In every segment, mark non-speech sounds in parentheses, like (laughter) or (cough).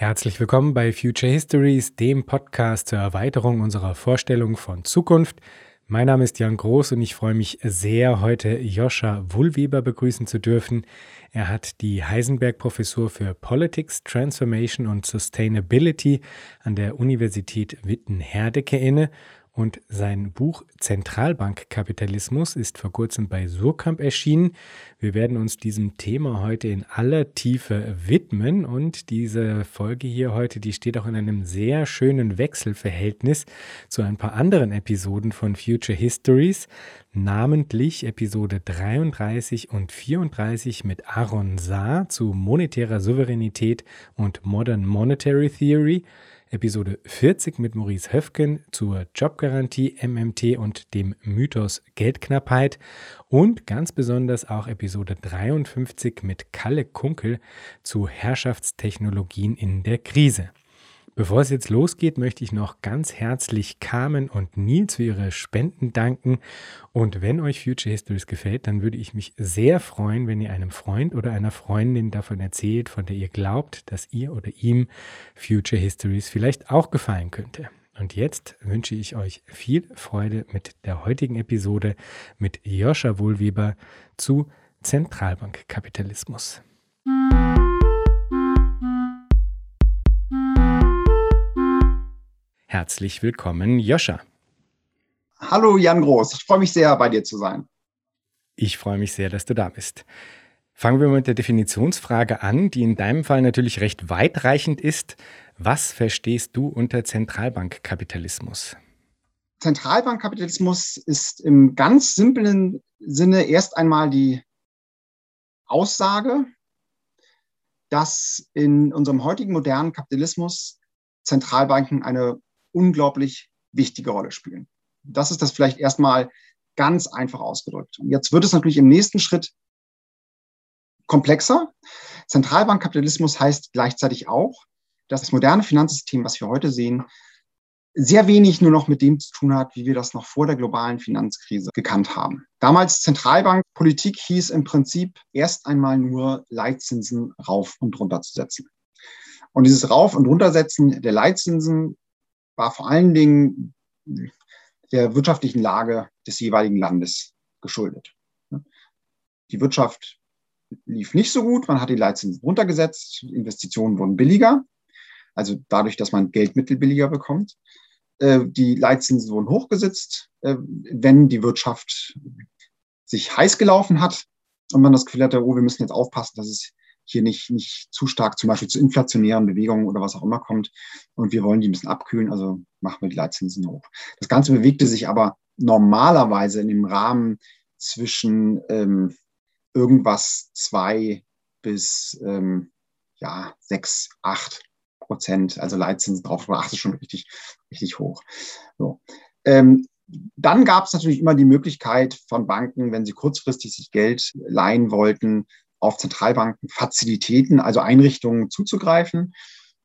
Herzlich willkommen bei Future Histories, dem Podcast zur Erweiterung unserer Vorstellung von Zukunft. Mein Name ist Jan Groß und ich freue mich sehr, heute Joscha Wullweber begrüßen zu dürfen. Er hat die Heisenberg-Professur für Politics, Transformation und Sustainability an der Universität Witten-Herdecke inne und sein Buch Zentralbankkapitalismus ist vor kurzem bei Surkamp erschienen. Wir werden uns diesem Thema heute in aller Tiefe widmen und diese Folge hier heute, die steht auch in einem sehr schönen Wechselverhältnis zu ein paar anderen Episoden von Future Histories, namentlich Episode 33 und 34 mit Aaron Saar zu monetärer Souveränität und Modern Monetary Theory Episode 40 mit Maurice Höfgen zur Jobgarantie, MMT und dem Mythos Geldknappheit und ganz besonders auch Episode 53 mit Kalle Kunkel zu Herrschaftstechnologien in der Krise. Bevor es jetzt losgeht, möchte ich noch ganz herzlich Carmen und Nils für ihre Spenden danken. Und wenn euch Future Histories gefällt, dann würde ich mich sehr freuen, wenn ihr einem Freund oder einer Freundin davon erzählt, von der ihr glaubt, dass ihr oder ihm Future Histories vielleicht auch gefallen könnte. Und jetzt wünsche ich euch viel Freude mit der heutigen Episode mit Joscha Wohlweber zu Zentralbankkapitalismus. Herzlich willkommen, Joscha. Hallo Jan Groß, ich freue mich sehr, bei dir zu sein. Ich freue mich sehr, dass du da bist. Fangen wir mit der Definitionsfrage an, die in deinem Fall natürlich recht weitreichend ist. Was verstehst du unter Zentralbankkapitalismus? Zentralbankkapitalismus ist im ganz simplen Sinne erst einmal die Aussage, dass in unserem heutigen modernen Kapitalismus Zentralbanken eine unglaublich wichtige Rolle spielen. Das ist das vielleicht erstmal ganz einfach ausgedrückt. Und jetzt wird es natürlich im nächsten Schritt komplexer. Zentralbankkapitalismus heißt gleichzeitig auch, dass das moderne Finanzsystem, was wir heute sehen, sehr wenig nur noch mit dem zu tun hat, wie wir das noch vor der globalen Finanzkrise gekannt haben. Damals Zentralbankpolitik hieß im Prinzip erst einmal nur Leitzinsen rauf und runter zu setzen. Und dieses Rauf- und Runtersetzen der Leitzinsen war vor allen Dingen der wirtschaftlichen Lage des jeweiligen Landes geschuldet. Die Wirtschaft lief nicht so gut, man hat die Leitzinsen runtergesetzt, Investitionen wurden billiger, also dadurch, dass man Geldmittel billiger bekommt. Äh, die Leitzinsen wurden hochgesetzt, äh, wenn die Wirtschaft sich heiß gelaufen hat und man das Gefühl hatte, oh, wir müssen jetzt aufpassen, dass es hier nicht, nicht zu stark zum Beispiel zu inflationären Bewegungen oder was auch immer kommt. Und wir wollen die ein bisschen abkühlen, also machen wir die Leitzinsen hoch. Das Ganze bewegte sich aber normalerweise in dem Rahmen zwischen ähm, irgendwas zwei bis ähm, ja, sechs, acht Prozent, also Leitzinsen drauf, aber acht ist schon richtig, richtig hoch. So. Ähm, dann gab es natürlich immer die Möglichkeit von Banken, wenn sie kurzfristig sich Geld leihen wollten, auf Zentralbanken Fazilitäten, also Einrichtungen zuzugreifen.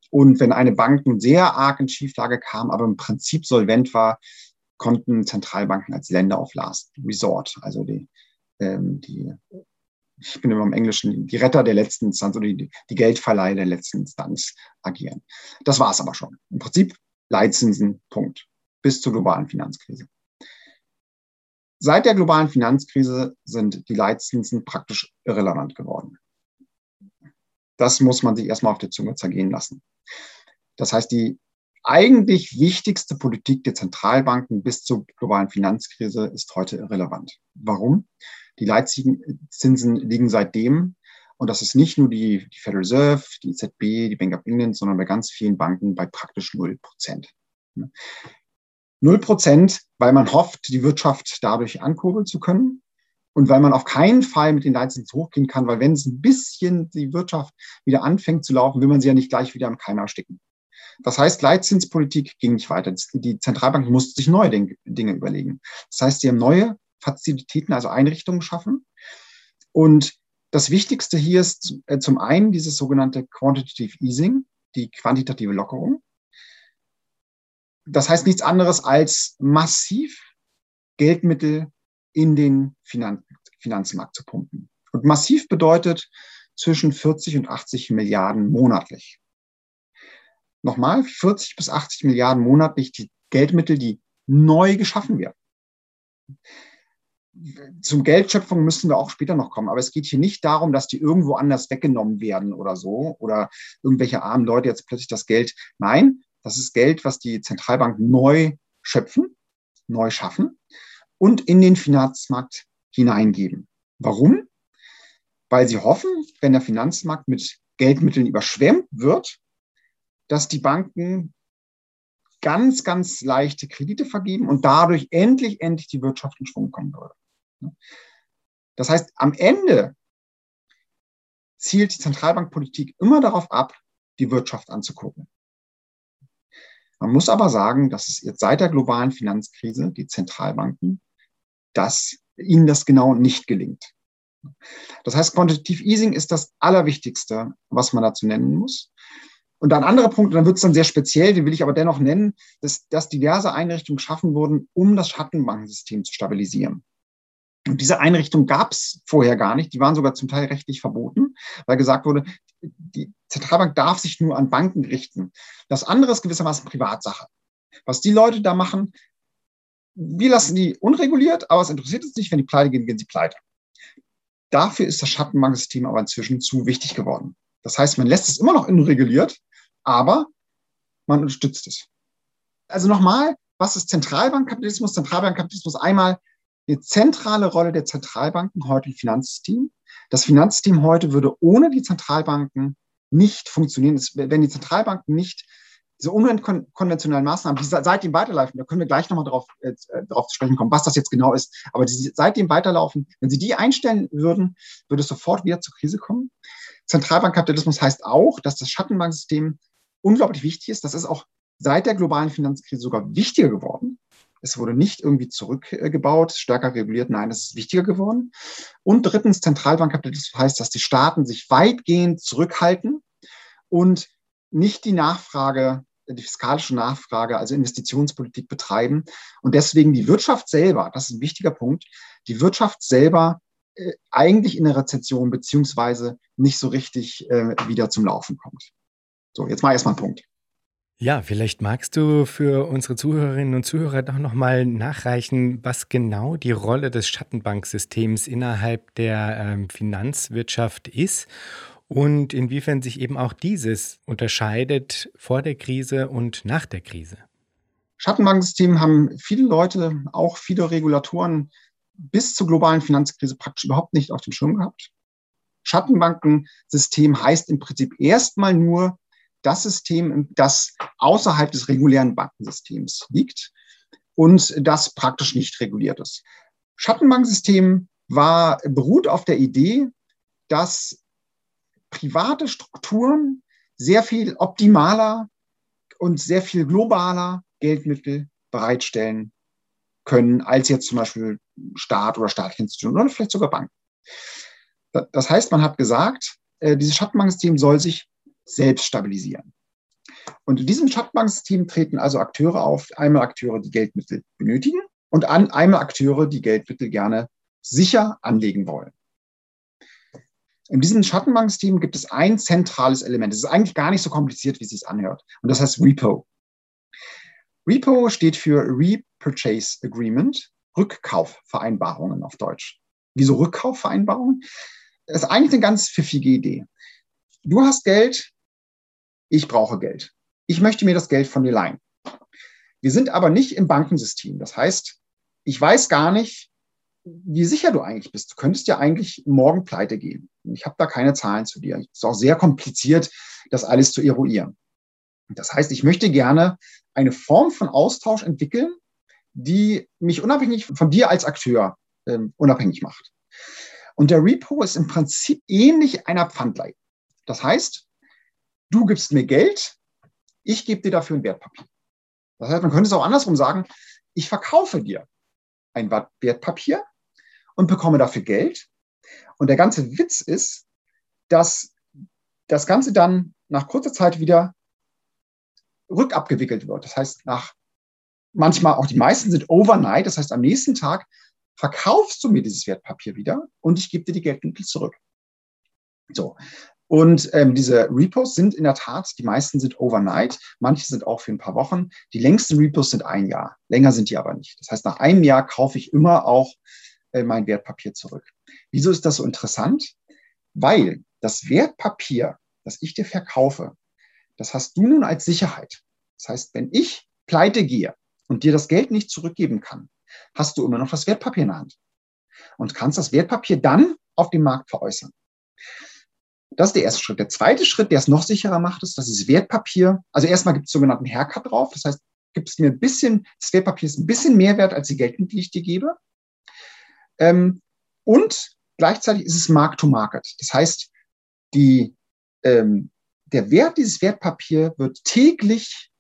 Und wenn eine Bank nun sehr arg in Schieflage kam, aber im Prinzip solvent war, konnten Zentralbanken als Länder of Last Resort, also die, ähm, die ich bin immer im Englischen, die Retter der letzten Instanz oder die, die Geldverleiher der letzten Instanz agieren. Das war es aber schon. Im Prinzip Leitzinsen, Punkt. Bis zur globalen Finanzkrise. Seit der globalen Finanzkrise sind die Leitzinsen praktisch irrelevant geworden. Das muss man sich erstmal auf der Zunge zergehen lassen. Das heißt, die eigentlich wichtigste Politik der Zentralbanken bis zur globalen Finanzkrise ist heute irrelevant. Warum? Die Leitzinsen liegen seitdem, und das ist nicht nur die, die Federal Reserve, die EZB, die Bank of England, sondern bei ganz vielen Banken bei praktisch null Prozent. Null Prozent, weil man hofft, die Wirtschaft dadurch ankurbeln zu können. Und weil man auf keinen Fall mit den Leitzinsen hochgehen kann, weil wenn es ein bisschen die Wirtschaft wieder anfängt zu laufen, will man sie ja nicht gleich wieder im Keim ersticken. Das heißt, Leitzinspolitik ging nicht weiter. Die Zentralbank musste sich neue Dinge überlegen. Das heißt, sie haben neue Fazilitäten, also Einrichtungen geschaffen. Und das Wichtigste hier ist äh, zum einen dieses sogenannte Quantitative Easing, die quantitative Lockerung. Das heißt nichts anderes als massiv Geldmittel in den Finan Finanzmarkt zu pumpen. Und massiv bedeutet zwischen 40 und 80 Milliarden monatlich. nochmal 40 bis 80 Milliarden monatlich die Geldmittel, die neu geschaffen werden. Zum Geldschöpfung müssen wir auch später noch kommen, aber es geht hier nicht darum, dass die irgendwo anders weggenommen werden oder so oder irgendwelche armen Leute jetzt plötzlich das Geld. Nein, das ist Geld, was die Zentralbanken neu schöpfen, neu schaffen und in den Finanzmarkt hineingeben. Warum? Weil sie hoffen, wenn der Finanzmarkt mit Geldmitteln überschwemmt wird, dass die Banken ganz, ganz leichte Kredite vergeben und dadurch endlich, endlich die Wirtschaft in Schwung kommen würde. Das heißt, am Ende zielt die Zentralbankpolitik immer darauf ab, die Wirtschaft anzugucken. Man muss aber sagen, dass es jetzt seit der globalen Finanzkrise die Zentralbanken, dass ihnen das genau nicht gelingt. Das heißt, Quantitative Easing ist das Allerwichtigste, was man dazu nennen muss. Und ein anderer Punkt, dann wird es dann sehr speziell, den will ich aber dennoch nennen, dass, dass diverse Einrichtungen geschaffen wurden, um das Schattenbankensystem zu stabilisieren. Und diese Einrichtung gab es vorher gar nicht. Die waren sogar zum Teil rechtlich verboten, weil gesagt wurde, die Zentralbank darf sich nur an Banken richten. Das andere ist gewissermaßen Privatsache. Was die Leute da machen, wir lassen die unreguliert, aber es interessiert uns nicht, wenn die pleite gehen, gehen sie pleite. Dafür ist das Schattenbankensystem aber inzwischen zu wichtig geworden. Das heißt, man lässt es immer noch unreguliert, aber man unterstützt es. Also nochmal, was ist Zentralbankkapitalismus? Zentralbankkapitalismus einmal eine zentrale Rolle der Zentralbanken heute im Finanzsystem. Das Finanzsystem heute würde ohne die Zentralbanken nicht funktionieren. Wenn die Zentralbanken nicht diese unkonventionellen Maßnahmen, die seitdem weiterlaufen, da können wir gleich nochmal drauf, äh, drauf zu sprechen kommen, was das jetzt genau ist, aber die seitdem weiterlaufen, wenn sie die einstellen würden, würde es sofort wieder zur Krise kommen. Zentralbankkapitalismus heißt auch, dass das Schattenbanksystem unglaublich wichtig ist. Das ist auch seit der globalen Finanzkrise sogar wichtiger geworden. Es wurde nicht irgendwie zurückgebaut, stärker reguliert. Nein, es ist wichtiger geworden. Und drittens, Zentralbankkapitalismus heißt, dass die Staaten sich weitgehend zurückhalten und nicht die Nachfrage, die fiskalische Nachfrage, also Investitionspolitik betreiben und deswegen die Wirtschaft selber, das ist ein wichtiger Punkt, die Wirtschaft selber äh, eigentlich in der Rezession beziehungsweise nicht so richtig äh, wieder zum Laufen kommt. So, jetzt mal erstmal einen Punkt. Ja, vielleicht magst du für unsere Zuhörerinnen und Zuhörer doch nochmal nachreichen, was genau die Rolle des Schattenbanksystems innerhalb der ähm, Finanzwirtschaft ist und inwiefern sich eben auch dieses unterscheidet vor der Krise und nach der Krise. Schattenbankensystem haben viele Leute, auch viele Regulatoren bis zur globalen Finanzkrise praktisch überhaupt nicht auf dem Schirm gehabt. Schattenbankensystem heißt im Prinzip erstmal nur das System, das außerhalb des regulären Bankensystems liegt und das praktisch nicht reguliert ist. Schattenbankensystem war, beruht auf der Idee, dass private Strukturen sehr viel optimaler und sehr viel globaler Geldmittel bereitstellen können, als jetzt zum Beispiel Staat oder staatliche Institutionen oder vielleicht sogar Banken. Das heißt, man hat gesagt, äh, dieses Schattenbanksystem soll sich selbst stabilisieren. Und in diesem Schattenbanksystem treten also Akteure auf, einmal Akteure, die Geldmittel benötigen und an, einmal Akteure, die Geldmittel gerne sicher anlegen wollen. In diesem Schattenbanksystem gibt es ein zentrales Element. Es ist eigentlich gar nicht so kompliziert, wie es sich anhört. Und das heißt Repo. Repo steht für Repurchase Agreement, Rückkaufvereinbarungen auf Deutsch. Wieso Rückkaufvereinbarungen? Das ist eigentlich eine ganz pfiffige Idee. Du hast Geld, ich brauche Geld. Ich möchte mir das Geld von dir leihen. Wir sind aber nicht im Bankensystem. Das heißt, ich weiß gar nicht, wie sicher du eigentlich bist. Du könntest ja eigentlich morgen pleite gehen. Ich habe da keine Zahlen zu dir. Es ist auch sehr kompliziert, das alles zu eruieren. Das heißt, ich möchte gerne eine Form von Austausch entwickeln, die mich unabhängig von dir als Akteur äh, unabhängig macht. Und der Repo ist im Prinzip ähnlich einer Pfandleihe. Das heißt, du gibst mir Geld, ich gebe dir dafür ein Wertpapier. Das heißt, man könnte es auch andersrum sagen, ich verkaufe dir ein Wertpapier und bekomme dafür Geld. Und der ganze Witz ist, dass das Ganze dann nach kurzer Zeit wieder rückabgewickelt wird. Das heißt, nach manchmal auch die meisten sind overnight, das heißt, am nächsten Tag verkaufst du mir dieses Wertpapier wieder und ich gebe dir die Geldmittel zurück. So. Und ähm, diese Repos sind in der Tat, die meisten sind overnight, manche sind auch für ein paar Wochen. Die längsten Repos sind ein Jahr. Länger sind die aber nicht. Das heißt, nach einem Jahr kaufe ich immer auch äh, mein Wertpapier zurück. Wieso ist das so interessant? Weil das Wertpapier, das ich dir verkaufe, das hast du nun als Sicherheit. Das heißt, wenn ich pleite gehe und dir das Geld nicht zurückgeben kann, hast du immer noch das Wertpapier in der Hand und kannst das Wertpapier dann auf dem Markt veräußern. Das ist der erste Schritt. Der zweite Schritt, der es noch sicherer macht, ist, dass das Wertpapier, also erstmal gibt es sogenannten Haircut drauf. Das heißt, gibt es mir ein bisschen, das Wertpapier ist ein bisschen mehr wert als die Geldmittel, die ich dir gebe. Ähm, und gleichzeitig ist es Mark-to-Market. Das heißt, die, ähm, der Wert dieses Wertpapier wird täglich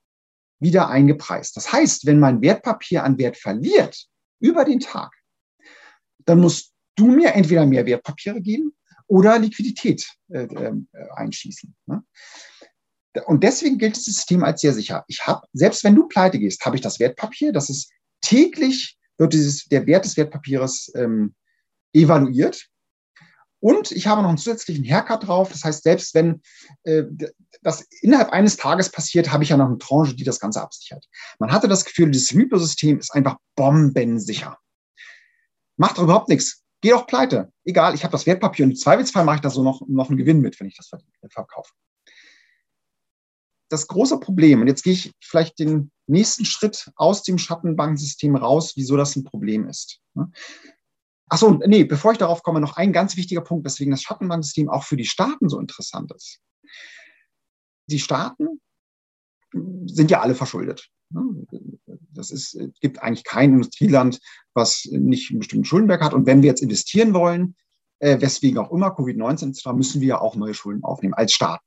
wieder eingepreist. Das heißt, wenn mein Wertpapier an Wert verliert über den Tag, dann musst du mir entweder mehr Wertpapiere geben oder Liquidität äh, äh, einschießen. Ne? Und deswegen gilt das System als sehr sicher. Ich habe, selbst wenn du pleite gehst, habe ich das Wertpapier, das ist täglich, wird dieses, der Wert des Wertpapiers ähm, evaluiert. Und ich habe noch einen zusätzlichen Haircut drauf. Das heißt, selbst wenn äh, das innerhalb eines Tages passiert, habe ich ja noch eine Tranche, die das Ganze absichert. Man hatte das Gefühl, dieses Repo-System ist einfach bombensicher. Macht doch überhaupt nichts. Geh doch pleite. Egal, ich habe das Wertpapier und im Zweifelsfall mache ich da so noch, noch einen Gewinn mit, wenn ich das verkaufe. Das große Problem, und jetzt gehe ich vielleicht den nächsten Schritt aus dem Schattenbankensystem raus, wieso das ein Problem ist. Ne? Achso, nee, bevor ich darauf komme, noch ein ganz wichtiger Punkt, weswegen das Schattenbanksystem auch für die Staaten so interessant ist. Die Staaten sind ja alle verschuldet. Ne? Das ist, es gibt eigentlich kein Industrieland, was nicht einen bestimmten Schuldenberg hat. Und wenn wir jetzt investieren wollen, äh, weswegen auch immer, Covid-19 müssen wir ja auch neue Schulden aufnehmen als Staat.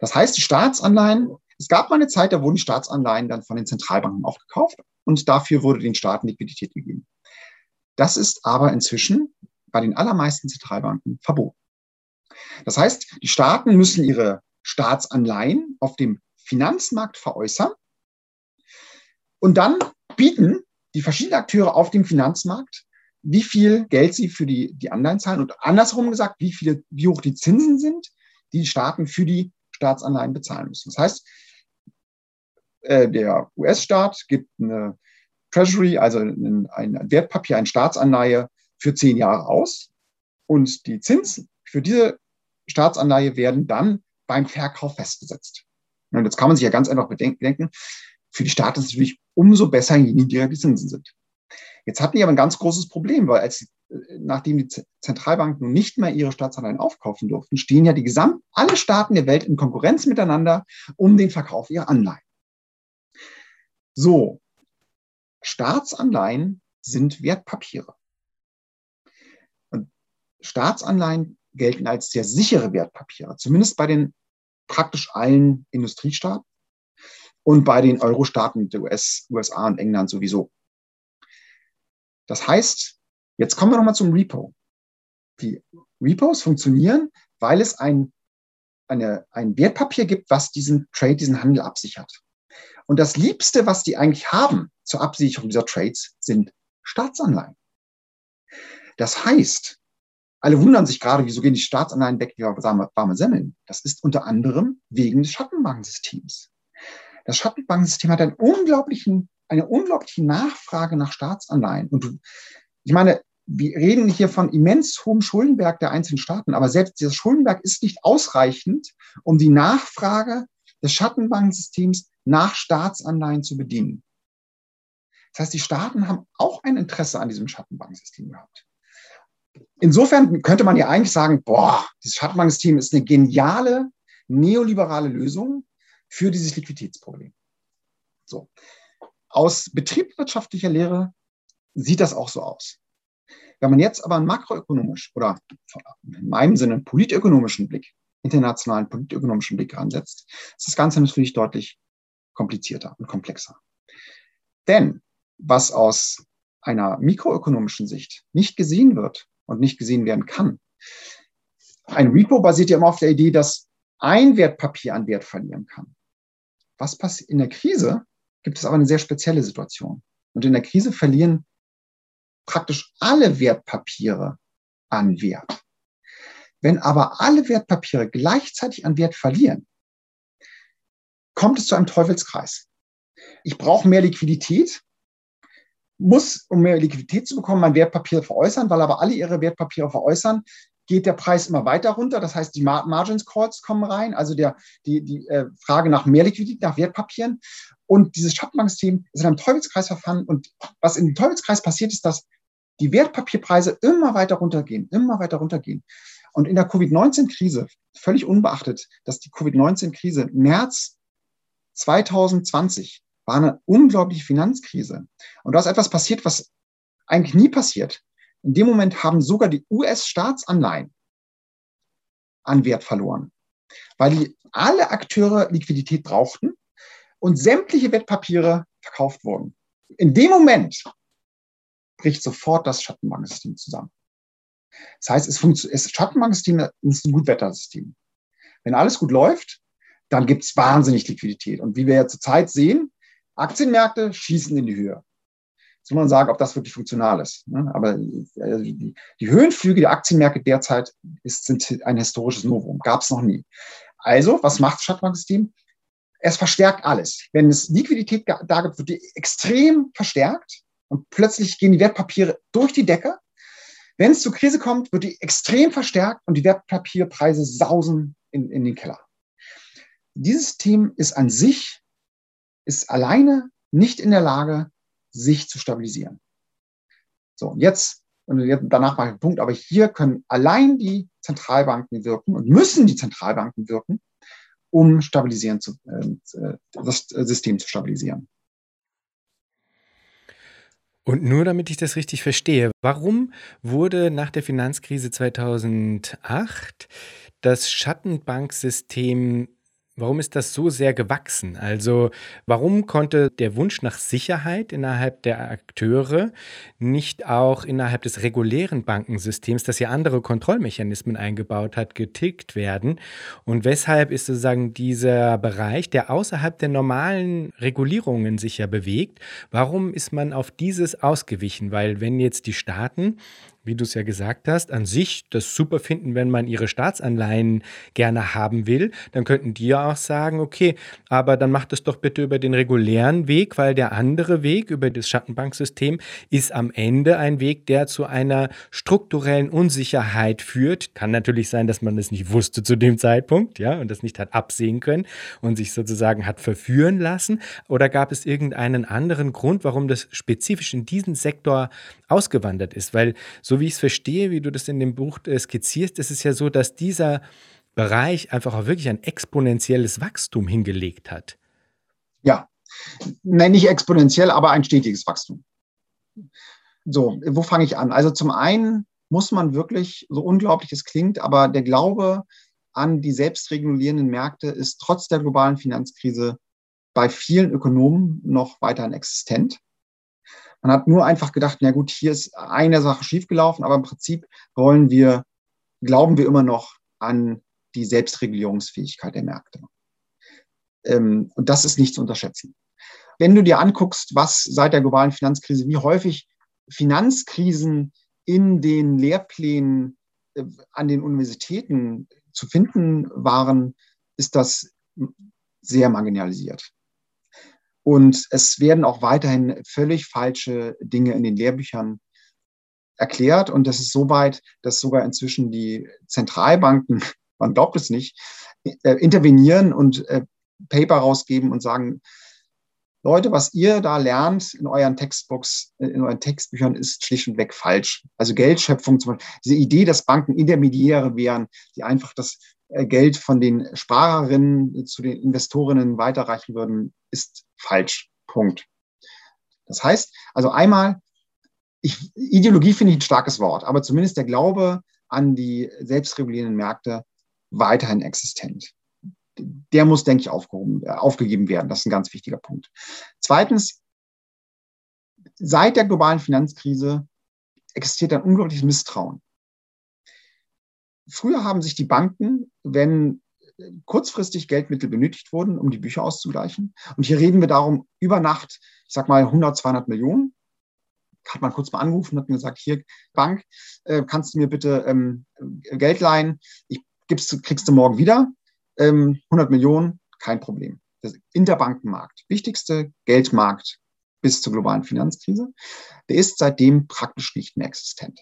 Das heißt, die Staatsanleihen, es gab mal eine Zeit, da wurden die Staatsanleihen dann von den Zentralbanken auch gekauft und dafür wurde den Staaten Liquidität gegeben. Das ist aber inzwischen bei den allermeisten Zentralbanken verboten. Das heißt, die Staaten müssen ihre Staatsanleihen auf dem Finanzmarkt veräußern und dann bieten die verschiedenen Akteure auf dem Finanzmarkt, wie viel Geld sie für die, die Anleihen zahlen und andersrum gesagt, wie, viele, wie hoch die Zinsen sind, die Staaten für die Staatsanleihen bezahlen müssen. Das heißt, äh, der US-Staat gibt eine Treasury, also ein, ein Wertpapier, eine Staatsanleihe für zehn Jahre aus und die Zinsen für diese Staatsanleihe werden dann beim Verkauf festgesetzt. Und jetzt kann man sich ja ganz einfach bedenken, für die Staaten ist es natürlich umso besser, niedriger die Zinsen sind. Jetzt hatten die aber ein ganz großes Problem, weil als, nachdem die Zentralbanken nun nicht mehr ihre Staatsanleihen aufkaufen durften, stehen ja die gesamt, alle Staaten der Welt in Konkurrenz miteinander um den Verkauf ihrer Anleihen. So, Staatsanleihen sind Wertpapiere. Und Staatsanleihen gelten als sehr sichere Wertpapiere, zumindest bei den praktisch allen Industriestaaten und bei den Euro-Staaten der US, USA und England sowieso. Das heißt, jetzt kommen wir nochmal zum Repo. Die Repos funktionieren, weil es ein, eine, ein Wertpapier gibt, was diesen Trade, diesen Handel absichert. Und das Liebste, was die eigentlich haben zur Absicherung dieser Trades, sind Staatsanleihen. Das heißt, alle wundern sich gerade, wieso gehen die Staatsanleihen weg wie warme Semmeln. Das ist unter anderem wegen des Schattenbankensystems. Das Schattenbankensystem hat einen unglaublichen, eine unglaubliche Nachfrage nach Staatsanleihen. Und ich meine, wir reden hier von immens hohem Schuldenberg der einzelnen Staaten, aber selbst dieser Schuldenberg ist nicht ausreichend, um die Nachfrage des Schattenbankensystems nach Staatsanleihen zu bedienen. Das heißt, die Staaten haben auch ein Interesse an diesem Schattenbankensystem gehabt. Insofern könnte man ja eigentlich sagen, boah, dieses Schattenbanksystem ist eine geniale neoliberale Lösung für dieses Liquiditätsproblem. So. Aus betriebswirtschaftlicher Lehre sieht das auch so aus. Wenn man jetzt aber einen makroökonomisch oder in meinem Sinne politökonomischen Blick, internationalen politökonomischen Blick ansetzt, ist das Ganze natürlich deutlich komplizierter und komplexer. Denn was aus einer mikroökonomischen Sicht nicht gesehen wird, und nicht gesehen werden kann. Ein Repo basiert ja immer auf der Idee, dass ein Wertpapier an Wert verlieren kann. Was passiert in der Krise? Gibt es aber eine sehr spezielle Situation. Und in der Krise verlieren praktisch alle Wertpapiere an Wert. Wenn aber alle Wertpapiere gleichzeitig an Wert verlieren, kommt es zu einem Teufelskreis. Ich brauche mehr Liquidität, muss, um mehr Liquidität zu bekommen, mein Wertpapier veräußern, weil aber alle ihre Wertpapiere veräußern, geht der Preis immer weiter runter. Das heißt, die Margins Calls kommen rein, also der, die, die äh, Frage nach mehr Liquidität, nach Wertpapieren. Und dieses Schattenbanksystem ist in einem Teufelskreis verfahren. Und was in dem Teufelskreis passiert, ist, dass die Wertpapierpreise immer weiter runtergehen, immer weiter runtergehen. Und in der Covid-19-Krise, völlig unbeachtet, dass die Covid-19-Krise März 2020 war eine unglaubliche Finanzkrise. Und da ist etwas passiert, was eigentlich nie passiert. In dem Moment haben sogar die US-Staatsanleihen an Wert verloren, weil die alle Akteure Liquidität brauchten und sämtliche Wertpapiere verkauft wurden. In dem Moment bricht sofort das Schattenbankensystem zusammen. Das heißt, es funktioniert, Schattenbankensystem ist ein Gutwettersystem. Wenn alles gut läuft, dann gibt es wahnsinnig Liquidität. Und wie wir ja zurzeit sehen, Aktienmärkte schießen in die Höhe. Muss man sagen, ob das wirklich funktional ist. Ne? Aber also die, Höhenflüge der Aktienmärkte derzeit ist, sind ein historisches Novum. Gab es noch nie. Also, was macht das Schattenbanksystem? Es verstärkt alles. Wenn es Liquidität da gibt, wird die extrem verstärkt und plötzlich gehen die Wertpapiere durch die Decke. Wenn es zur Krise kommt, wird die extrem verstärkt und die Wertpapierpreise sausen in, in den Keller. Dieses System ist an sich, ist alleine nicht in der Lage, sich zu stabilisieren. So, und jetzt, und danach mache ich einen Punkt, aber hier können allein die Zentralbanken wirken und müssen die Zentralbanken wirken, um stabilisieren zu, äh, das System zu stabilisieren. Und nur damit ich das richtig verstehe, warum wurde nach der Finanzkrise 2008 das Schattenbanksystem Warum ist das so sehr gewachsen? Also warum konnte der Wunsch nach Sicherheit innerhalb der Akteure nicht auch innerhalb des regulären Bankensystems, das ja andere Kontrollmechanismen eingebaut hat, getilgt werden? Und weshalb ist sozusagen dieser Bereich, der außerhalb der normalen Regulierungen sich ja bewegt, warum ist man auf dieses ausgewichen? Weil wenn jetzt die Staaten wie du es ja gesagt hast, an sich das super finden, wenn man ihre Staatsanleihen gerne haben will, dann könnten die ja auch sagen, okay, aber dann macht es doch bitte über den regulären Weg, weil der andere Weg über das Schattenbanksystem ist am Ende ein Weg, der zu einer strukturellen Unsicherheit führt. Kann natürlich sein, dass man es nicht wusste zu dem Zeitpunkt, ja, und das nicht hat absehen können und sich sozusagen hat verführen lassen. Oder gab es irgendeinen anderen Grund, warum das spezifisch in diesen Sektor ausgewandert ist? Weil so wie ich es verstehe, wie du das in dem Buch äh, skizzierst, ist es ja so, dass dieser Bereich einfach auch wirklich ein exponentielles Wachstum hingelegt hat. Ja, nein, nicht exponentiell, aber ein stetiges Wachstum. So, wo fange ich an? Also zum einen muss man wirklich, so unglaublich es klingt, aber der Glaube an die selbstregulierenden Märkte ist trotz der globalen Finanzkrise bei vielen Ökonomen noch weiterhin existent. Man hat nur einfach gedacht, na gut, hier ist eine Sache schiefgelaufen, aber im Prinzip wollen wir, glauben wir immer noch an die Selbstregulierungsfähigkeit der Märkte. Ähm, und das ist nicht zu unterschätzen. Wenn du dir anguckst, was seit der globalen Finanzkrise, wie häufig Finanzkrisen in den Lehrplänen äh, an den Universitäten zu finden waren, ist das sehr marginalisiert. Und es werden auch weiterhin völlig falsche Dinge in den Lehrbüchern erklärt. Und das ist so weit, dass sogar inzwischen die Zentralbanken, (laughs) man glaubt es nicht, äh, intervenieren und äh, Paper rausgeben und sagen, Leute, was ihr da lernt in euren Textbooks, äh, in euren Textbüchern, ist schlicht und weg falsch. Also Geldschöpfung zum Beispiel, diese Idee, dass Banken Intermediäre wären, die einfach das äh, Geld von den Sparerinnen zu den Investorinnen weiterreichen würden, ist falsch. Punkt. Das heißt, also einmal, ich, Ideologie finde ich ein starkes Wort, aber zumindest der Glaube an die selbstregulierenden Märkte weiterhin existent. Der muss, denke ich, äh, aufgegeben werden. Das ist ein ganz wichtiger Punkt. Zweitens, seit der globalen Finanzkrise existiert ein unglaubliches Misstrauen. Früher haben sich die Banken, wenn kurzfristig Geldmittel benötigt wurden, um die Bücher auszugleichen. Und hier reden wir darum, über Nacht, ich sag mal 100, 200 Millionen. hat man kurz mal angerufen und hat mir gesagt, hier, Bank, äh, kannst du mir bitte ähm, Geld leihen? Ich gibst, kriegst du morgen wieder. Ähm, 100 Millionen, kein Problem. Das Interbankenmarkt, wichtigste Geldmarkt bis zur globalen Finanzkrise, der ist seitdem praktisch nicht mehr existent.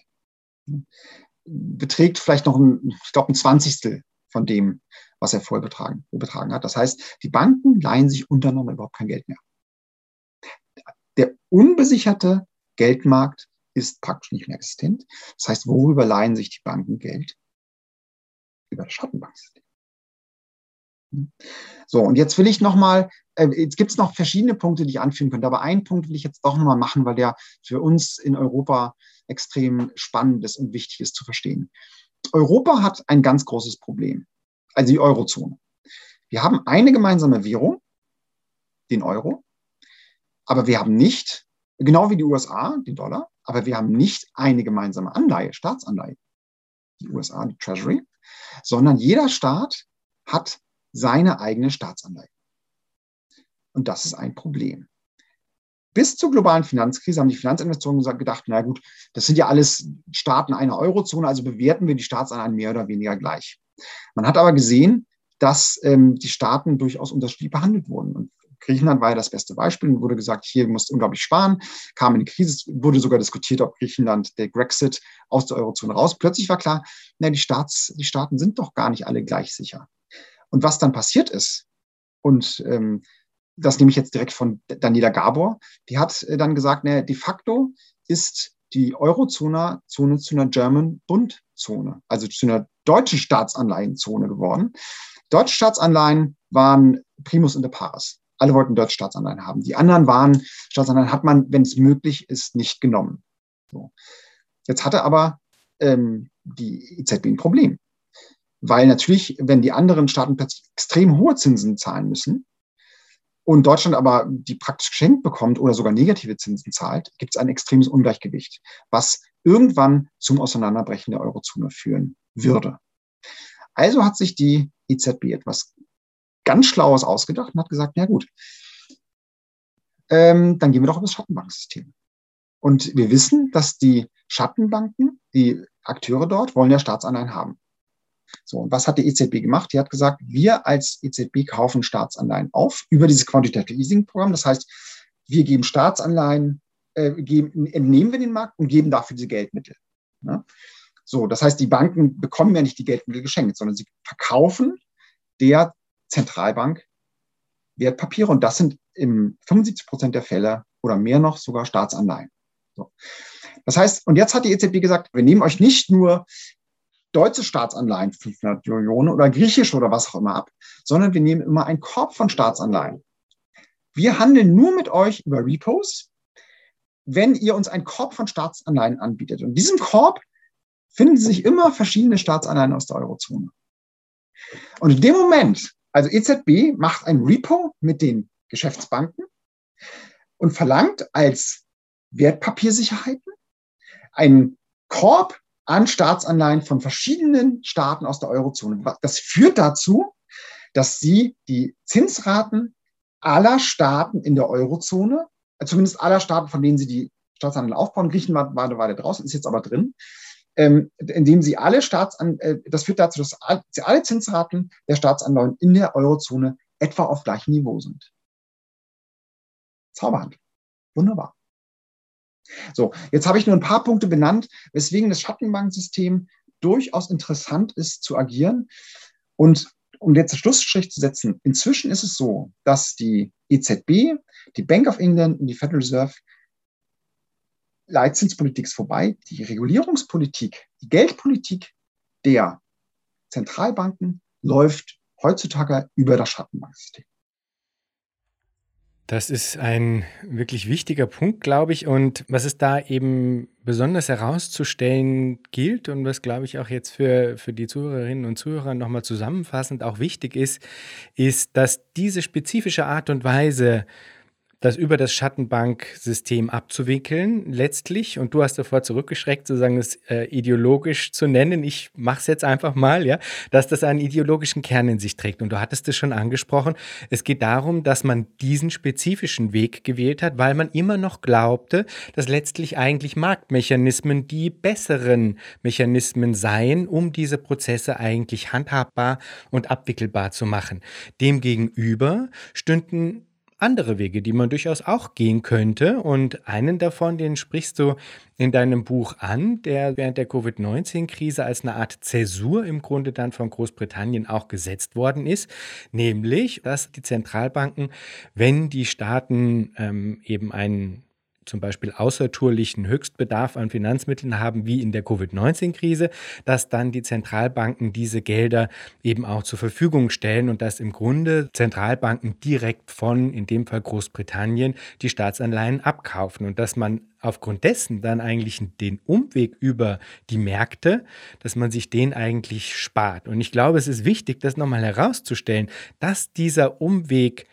Beträgt vielleicht noch ein, ich glaube, ein Zwanzigstel von dem, was er vorher betragen, betragen hat. Das heißt, die Banken leihen sich untereinander überhaupt kein Geld mehr. Der unbesicherte Geldmarkt ist praktisch nicht mehr existent. Das heißt, worüber leihen sich die Banken Geld? Über das Schattenbanksystem. So, und jetzt will ich nochmal, äh, jetzt gibt es noch verschiedene Punkte, die ich anführen könnte, aber einen Punkt will ich jetzt doch nochmal machen, weil der für uns in Europa extrem spannend ist und wichtig ist zu verstehen. Europa hat ein ganz großes Problem, also die Eurozone. Wir haben eine gemeinsame Währung, den Euro, aber wir haben nicht, genau wie die USA, den Dollar, aber wir haben nicht eine gemeinsame Anleihe, Staatsanleihe, die USA, die Treasury, sondern jeder Staat hat seine eigene Staatsanleihe. Und das ist ein Problem. Bis zur globalen Finanzkrise haben die Finanzinvestoren gedacht, na gut, das sind ja alles Staaten einer Eurozone, also bewerten wir die Staatsanleihen mehr oder weniger gleich. Man hat aber gesehen, dass ähm, die Staaten durchaus unterschiedlich behandelt wurden. Und Griechenland war ja das beste Beispiel und wurde gesagt, hier musst unglaublich sparen, kam in die Krise, wurde sogar diskutiert, ob Griechenland der Brexit aus der Eurozone raus. Plötzlich war klar, na, die, Staats, die Staaten sind doch gar nicht alle gleich sicher. Und was dann passiert ist, und ähm, das nehme ich jetzt direkt von Daniela Gabor, die hat äh, dann gesagt, naja, de facto ist die Eurozone Zone zu einer German Bundzone, also zu einer deutschen Staatsanleihenzone geworden. Deutsche Staatsanleihen waren Primus inter pares. Alle wollten deutsche Staatsanleihen haben. Die anderen waren, Staatsanleihen hat man, wenn es möglich ist, nicht genommen. So. Jetzt hatte aber ähm, die EZB ein Problem. Weil natürlich, wenn die anderen Staaten plötzlich extrem hohe Zinsen zahlen müssen und Deutschland aber die praktisch geschenkt bekommt oder sogar negative Zinsen zahlt, gibt es ein extremes Ungleichgewicht, was irgendwann zum Auseinanderbrechen der Eurozone führen würde. Also hat sich die EZB etwas ganz Schlaues ausgedacht und hat gesagt, na gut, ähm, dann gehen wir doch über das Schattenbanksystem. Und wir wissen, dass die Schattenbanken, die Akteure dort, wollen ja Staatsanleihen haben. So, und was hat die EZB gemacht? Die hat gesagt, wir als EZB kaufen Staatsanleihen auf über dieses Quantitative Easing Programm. Das heißt, wir geben Staatsanleihen, äh, geben, entnehmen wir den Markt und geben dafür diese Geldmittel. Ne? So, das heißt, die Banken bekommen ja nicht die Geldmittel geschenkt, sondern sie verkaufen der Zentralbank Wertpapiere und das sind im 75 Prozent der Fälle oder mehr noch sogar Staatsanleihen. So. Das heißt, und jetzt hat die EZB gesagt, wir nehmen euch nicht nur deutsche Staatsanleihen 500 Millionen oder griechische oder was auch immer ab, sondern wir nehmen immer einen Korb von Staatsanleihen. Wir handeln nur mit euch über Repos, wenn ihr uns einen Korb von Staatsanleihen anbietet. Und in diesem Korb finden sich immer verschiedene Staatsanleihen aus der Eurozone. Und in dem Moment, also EZB macht ein Repo mit den Geschäftsbanken und verlangt als Wertpapiersicherheiten einen Korb an Staatsanleihen von verschiedenen Staaten aus der Eurozone. Das führt dazu, dass sie die Zinsraten aller Staaten in der Eurozone, zumindest aller Staaten, von denen sie die Staatsanleihen aufbauen, Griechenland war eine Weile draußen, ist jetzt aber drin, ähm, indem sie alle Staatsan äh, das führt dazu, dass alle Zinsraten der Staatsanleihen in der Eurozone etwa auf gleichem Niveau sind. Zauberhand. Wunderbar. So, jetzt habe ich nur ein paar Punkte benannt, weswegen das Schattenbankensystem durchaus interessant ist zu agieren. Und um jetzt den Schlussstrich zu setzen, inzwischen ist es so, dass die EZB, die Bank of England und die Federal Reserve Leitzinspolitik ist vorbei. Die Regulierungspolitik, die Geldpolitik der Zentralbanken läuft heutzutage über das Schattenbanksystem. Das ist ein wirklich wichtiger Punkt, glaube ich. Und was es da eben besonders herauszustellen gilt und was, glaube ich, auch jetzt für, für die Zuhörerinnen und Zuhörer nochmal zusammenfassend auch wichtig ist, ist, dass diese spezifische Art und Weise, das über das Schattenbanksystem abzuwickeln, letztlich. Und du hast davor zurückgeschreckt, sozusagen es äh, ideologisch zu nennen. Ich mache es jetzt einfach mal, ja, dass das einen ideologischen Kern in sich trägt. Und du hattest es schon angesprochen. Es geht darum, dass man diesen spezifischen Weg gewählt hat, weil man immer noch glaubte, dass letztlich eigentlich Marktmechanismen die besseren Mechanismen seien, um diese Prozesse eigentlich handhabbar und abwickelbar zu machen. Demgegenüber stünden andere Wege, die man durchaus auch gehen könnte. Und einen davon, den sprichst du in deinem Buch an, der während der Covid-19-Krise als eine Art Zäsur im Grunde dann von Großbritannien auch gesetzt worden ist, nämlich, dass die Zentralbanken, wenn die Staaten ähm, eben einen zum Beispiel außertourlichen Höchstbedarf an Finanzmitteln haben, wie in der Covid-19-Krise, dass dann die Zentralbanken diese Gelder eben auch zur Verfügung stellen und dass im Grunde Zentralbanken direkt von, in dem Fall Großbritannien, die Staatsanleihen abkaufen und dass man aufgrund dessen dann eigentlich den Umweg über die Märkte, dass man sich den eigentlich spart. Und ich glaube, es ist wichtig, das nochmal herauszustellen, dass dieser Umweg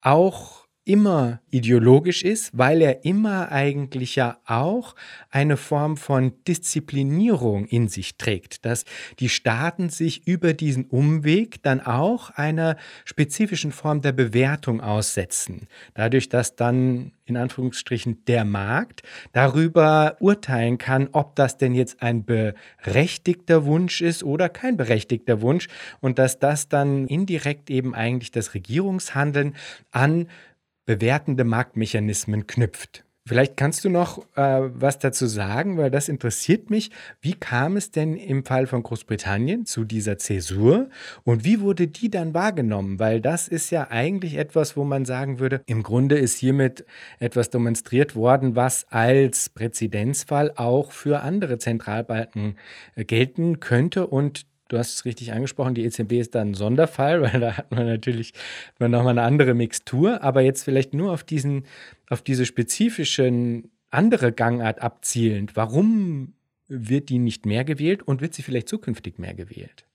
auch immer ideologisch ist, weil er immer eigentlich ja auch eine Form von Disziplinierung in sich trägt, dass die Staaten sich über diesen Umweg dann auch einer spezifischen Form der Bewertung aussetzen. Dadurch, dass dann in Anführungsstrichen der Markt darüber urteilen kann, ob das denn jetzt ein berechtigter Wunsch ist oder kein berechtigter Wunsch und dass das dann indirekt eben eigentlich das Regierungshandeln an bewertende Marktmechanismen knüpft. Vielleicht kannst du noch äh, was dazu sagen, weil das interessiert mich. Wie kam es denn im Fall von Großbritannien zu dieser Zäsur und wie wurde die dann wahrgenommen? Weil das ist ja eigentlich etwas, wo man sagen würde, im Grunde ist hiermit etwas demonstriert worden, was als Präzedenzfall auch für andere Zentralbanken äh, gelten könnte und Du hast es richtig angesprochen, die EZB ist da ein Sonderfall, (laughs) weil da hat man natürlich nochmal eine andere Mixtur, aber jetzt vielleicht nur auf diesen, auf diese spezifischen andere Gangart abzielend. Warum wird die nicht mehr gewählt und wird sie vielleicht zukünftig mehr gewählt?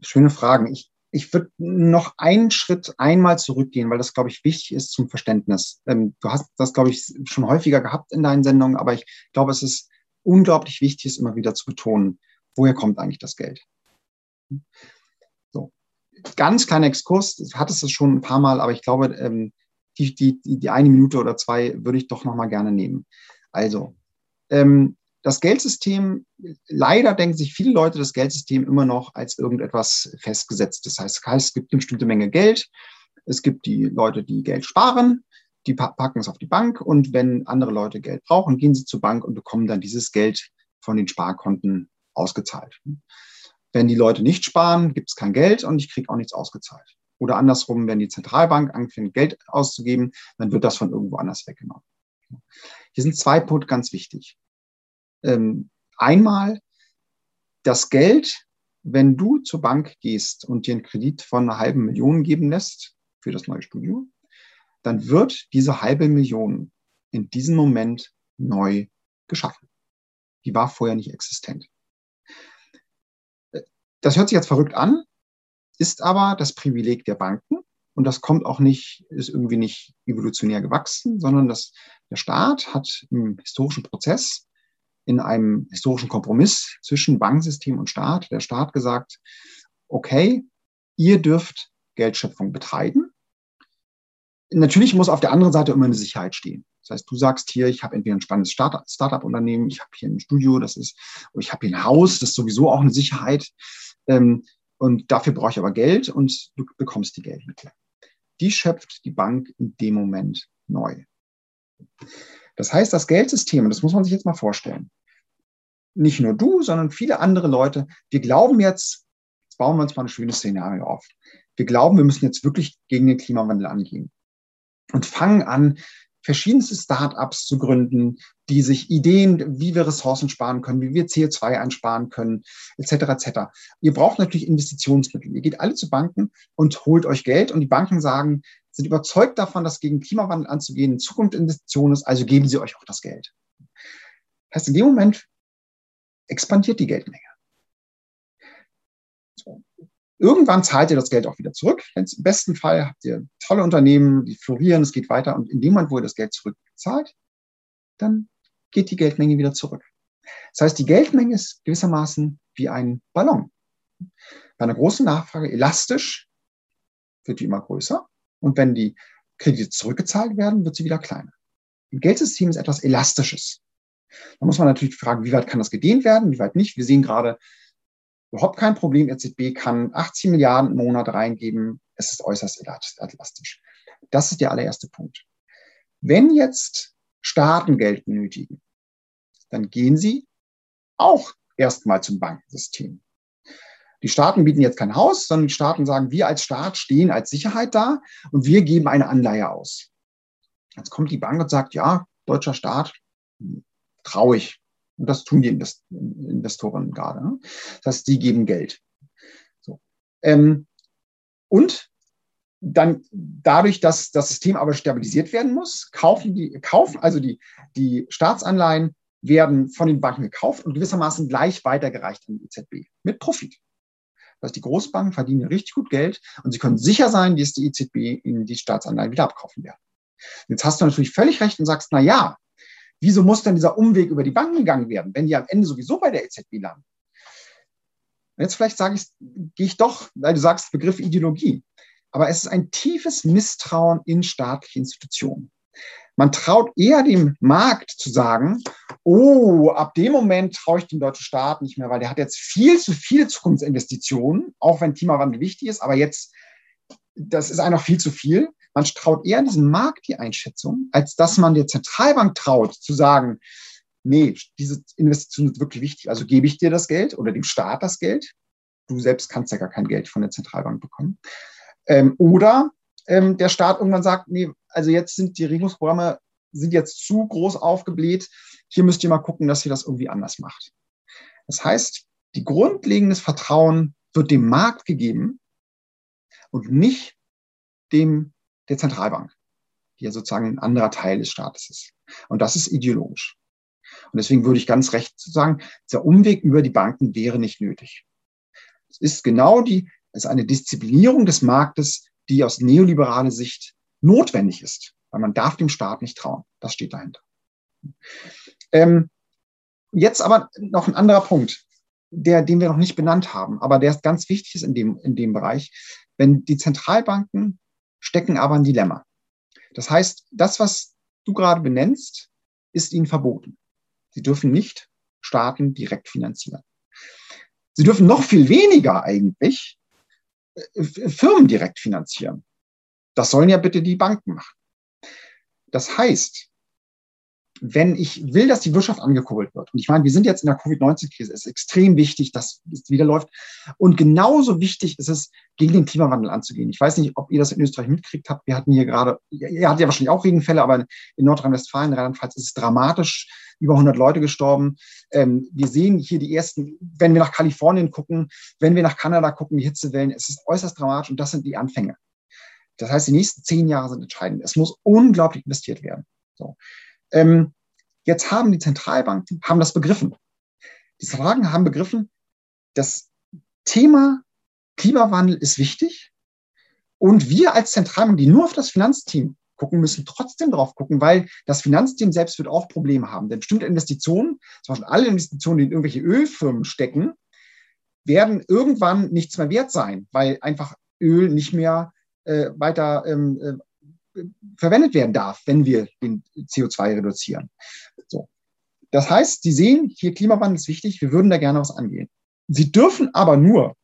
Schöne Fragen. Ich, ich würde noch einen Schritt einmal zurückgehen, weil das, glaube ich, wichtig ist zum Verständnis. Ähm, du hast das, glaube ich, schon häufiger gehabt in deinen Sendungen, aber ich glaube, es ist unglaublich wichtig, es immer wieder zu betonen woher kommt eigentlich das Geld? So, ganz kleiner Exkurs, du hattest es schon ein paar Mal, aber ich glaube, ähm, die, die, die eine Minute oder zwei würde ich doch nochmal gerne nehmen. Also, ähm, das Geldsystem, leider denken sich viele Leute das Geldsystem immer noch als irgendetwas festgesetztes. Das heißt, es gibt eine bestimmte Menge Geld. Es gibt die Leute, die Geld sparen, die packen es auf die Bank und wenn andere Leute Geld brauchen, gehen sie zur Bank und bekommen dann dieses Geld von den Sparkonten ausgezahlt. Wenn die Leute nicht sparen, gibt es kein Geld und ich kriege auch nichts ausgezahlt. Oder andersrum, wenn die Zentralbank anfängt, Geld auszugeben, dann wird das von irgendwo anders weggenommen. Hier sind zwei Punkte ganz wichtig. Ähm, einmal das Geld, wenn du zur Bank gehst und dir einen Kredit von einer halben Million geben lässt für das neue Studio, dann wird diese halbe Million in diesem Moment neu geschaffen. Die war vorher nicht existent. Das hört sich jetzt verrückt an, ist aber das Privileg der Banken. Und das kommt auch nicht, ist irgendwie nicht evolutionär gewachsen, sondern das, der Staat hat im historischen Prozess, in einem historischen Kompromiss zwischen Bankensystem und Staat, der Staat gesagt, okay, ihr dürft Geldschöpfung betreiben. Natürlich muss auf der anderen Seite immer eine Sicherheit stehen. Das heißt, du sagst hier, ich habe entweder ein spannendes Startup-Unternehmen, ich habe hier ein Studio, das ist, ich habe hier ein Haus, das ist sowieso auch eine Sicherheit. Ähm, und dafür brauche ich aber Geld und du bekommst die Geldmittel. Die schöpft die Bank in dem Moment neu. Das heißt, das Geldsystem, das muss man sich jetzt mal vorstellen, nicht nur du, sondern viele andere Leute, wir glauben jetzt, jetzt bauen wir uns mal ein schönes Szenario auf. Wir glauben, wir müssen jetzt wirklich gegen den Klimawandel angehen und fangen an, verschiedenste Startups zu gründen, die sich Ideen, wie wir Ressourcen sparen können, wie wir CO2 einsparen können, etc. etc. Ihr braucht natürlich Investitionsmittel. Ihr geht alle zu Banken und holt euch Geld und die Banken sagen, sind überzeugt davon, dass gegen Klimawandel anzugehen in Zukunft Investition ist, also geben sie euch auch das Geld. Das heißt, in dem Moment expandiert die Geldmenge. Irgendwann zahlt ihr das Geld auch wieder zurück. Im besten Fall habt ihr tolle Unternehmen, die florieren, es geht weiter. Und in dem Moment, wo ihr das Geld zurückzahlt, dann geht die Geldmenge wieder zurück. Das heißt, die Geldmenge ist gewissermaßen wie ein Ballon. Bei einer großen Nachfrage elastisch wird die immer größer. Und wenn die Kredite zurückgezahlt werden, wird sie wieder kleiner. Ein Geldsystem ist etwas Elastisches. Da muss man natürlich fragen, wie weit kann das gedehnt werden, wie weit nicht. Wir sehen gerade überhaupt kein Problem. EZB kann 18 Milliarden im Monat reingeben. Es ist äußerst elastisch. Das ist der allererste Punkt. Wenn jetzt Staaten Geld benötigen, dann gehen sie auch erstmal zum Bankensystem. Die Staaten bieten jetzt kein Haus, sondern die Staaten sagen, wir als Staat stehen als Sicherheit da und wir geben eine Anleihe aus. Jetzt kommt die Bank und sagt, ja, deutscher Staat, traurig. Und das tun die Investoren gerade. Ne? Das heißt, die geben Geld. So. Ähm, und dann dadurch, dass das System aber stabilisiert werden muss, kaufen die, kaufen, also die, die Staatsanleihen werden von den Banken gekauft und gewissermaßen gleich weitergereicht an die EZB mit Profit. Das heißt, die Großbanken verdienen richtig gut Geld und sie können sicher sein, dass die EZB ihnen die Staatsanleihen wieder abkaufen werden. Jetzt hast du natürlich völlig recht und sagst, na ja, Wieso muss dann dieser Umweg über die Banken gegangen werden, wenn die am Ende sowieso bei der EZB landen? jetzt vielleicht sage ich, gehe ich doch, weil du sagst Begriff Ideologie. Aber es ist ein tiefes Misstrauen in staatliche Institutionen. Man traut eher dem Markt zu sagen, oh, ab dem Moment traue ich dem deutschen Staat nicht mehr, weil der hat jetzt viel zu viele Zukunftsinvestitionen, auch wenn Klimawandel wichtig ist, aber jetzt, das ist einfach viel zu viel. Man traut eher diesem Markt die Einschätzung, als dass man der Zentralbank traut, zu sagen, nee, diese Investition ist wirklich wichtig. Also gebe ich dir das Geld oder dem Staat das Geld. Du selbst kannst ja gar kein Geld von der Zentralbank bekommen. Ähm, oder ähm, der Staat irgendwann sagt, nee, also jetzt sind die Regierungsprogramme sind jetzt zu groß aufgebläht. Hier müsst ihr mal gucken, dass ihr das irgendwie anders macht. Das heißt, die grundlegendes Vertrauen wird dem Markt gegeben und nicht dem der Zentralbank, die ja sozusagen ein anderer Teil des Staates ist. Und das ist ideologisch. Und deswegen würde ich ganz recht sagen, dieser Umweg über die Banken wäre nicht nötig. Es ist genau die, es ist eine Disziplinierung des Marktes, die aus neoliberaler Sicht notwendig ist, weil man darf dem Staat nicht trauen. Das steht dahinter. Ähm, jetzt aber noch ein anderer Punkt, der, den wir noch nicht benannt haben, aber der ist ganz wichtig ist in dem, in dem Bereich. Wenn die Zentralbanken stecken aber ein Dilemma. Das heißt, das, was du gerade benennst, ist ihnen verboten. Sie dürfen nicht Staaten direkt finanzieren. Sie dürfen noch viel weniger eigentlich äh, Firmen direkt finanzieren. Das sollen ja bitte die Banken machen. Das heißt, wenn ich will, dass die Wirtschaft angekurbelt wird, und ich meine, wir sind jetzt in der Covid-19-Krise, es ist extrem wichtig, dass es wieder läuft. Und genauso wichtig ist es, gegen den Klimawandel anzugehen. Ich weiß nicht, ob ihr das in Österreich mitkriegt habt. Wir hatten hier gerade, ihr hattet ja wahrscheinlich auch Regenfälle, aber in Nordrhein-Westfalen, Rheinland-Pfalz ist es dramatisch, über 100 Leute gestorben. Ähm, wir sehen hier die ersten, wenn wir nach Kalifornien gucken, wenn wir nach Kanada gucken, die Hitzewellen, es ist äußerst dramatisch und das sind die Anfänge. Das heißt, die nächsten zehn Jahre sind entscheidend. Es muss unglaublich investiert werden. So. Ähm, jetzt haben die Zentralbanken haben das begriffen. Die Zentralbanken haben begriffen, das Thema Klimawandel ist wichtig. Und wir als Zentralbank, die nur auf das Finanzteam gucken, müssen trotzdem drauf gucken, weil das Finanzteam selbst wird auch Probleme haben. Denn bestimmte Investitionen, zum Beispiel alle Investitionen, die in irgendwelche Ölfirmen stecken, werden irgendwann nichts mehr wert sein, weil einfach Öl nicht mehr äh, weiter ähm, äh, verwendet werden darf, wenn wir den CO2 reduzieren. So. Das heißt, Sie sehen, hier Klimawandel ist wichtig, wir würden da gerne was angehen. Sie dürfen aber nur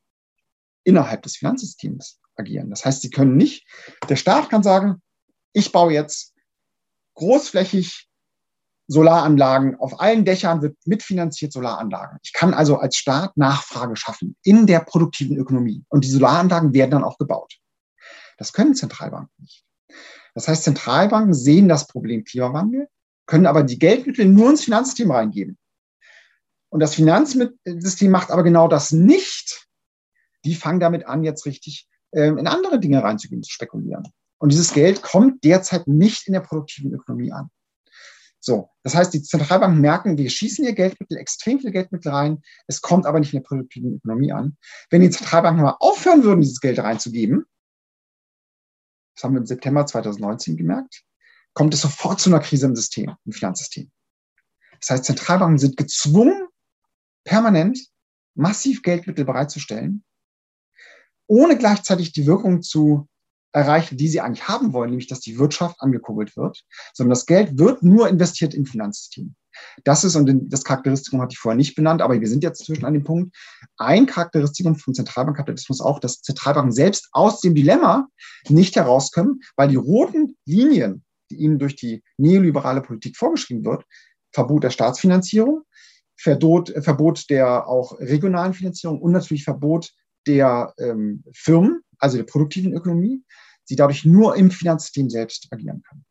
innerhalb des Finanzsystems agieren. Das heißt, Sie können nicht, der Staat kann sagen, ich baue jetzt großflächig Solaranlagen, auf allen Dächern wird mitfinanziert Solaranlagen. Ich kann also als Staat Nachfrage schaffen in der produktiven Ökonomie. Und die Solaranlagen werden dann auch gebaut. Das können Zentralbanken nicht. Das heißt, Zentralbanken sehen das Problem Klimawandel, können aber die Geldmittel nur ins Finanzsystem reingeben. Und das Finanzsystem macht aber genau das nicht. Die fangen damit an, jetzt richtig äh, in andere Dinge reinzugehen, zu spekulieren. Und dieses Geld kommt derzeit nicht in der produktiven Ökonomie an. So, das heißt, die Zentralbanken merken, wir schießen hier Geldmittel, extrem viel Geldmittel rein, es kommt aber nicht in der produktiven Ökonomie an. Wenn die Zentralbanken mal aufhören würden, dieses Geld reinzugeben, das haben wir im September 2019 gemerkt, kommt es sofort zu einer Krise im System, im Finanzsystem. Das heißt, Zentralbanken sind gezwungen, permanent massiv Geldmittel bereitzustellen, ohne gleichzeitig die Wirkung zu erreichen, die sie eigentlich haben wollen, nämlich dass die Wirtschaft angekurbelt wird, sondern das Geld wird nur investiert im Finanzsystem. Das ist, und das Charakteristikum hatte ich vorher nicht benannt, aber wir sind jetzt zwischen an dem Punkt, ein Charakteristikum von Zentralbankkapitalismus auch, dass Zentralbanken selbst aus dem Dilemma nicht herauskommen, weil die roten Linien, die ihnen durch die neoliberale Politik vorgeschrieben wird, Verbot der Staatsfinanzierung, Verbot, Verbot der auch regionalen Finanzierung und natürlich Verbot der ähm, Firmen, also der produktiven Ökonomie, sie dadurch nur im Finanzsystem selbst agieren kann.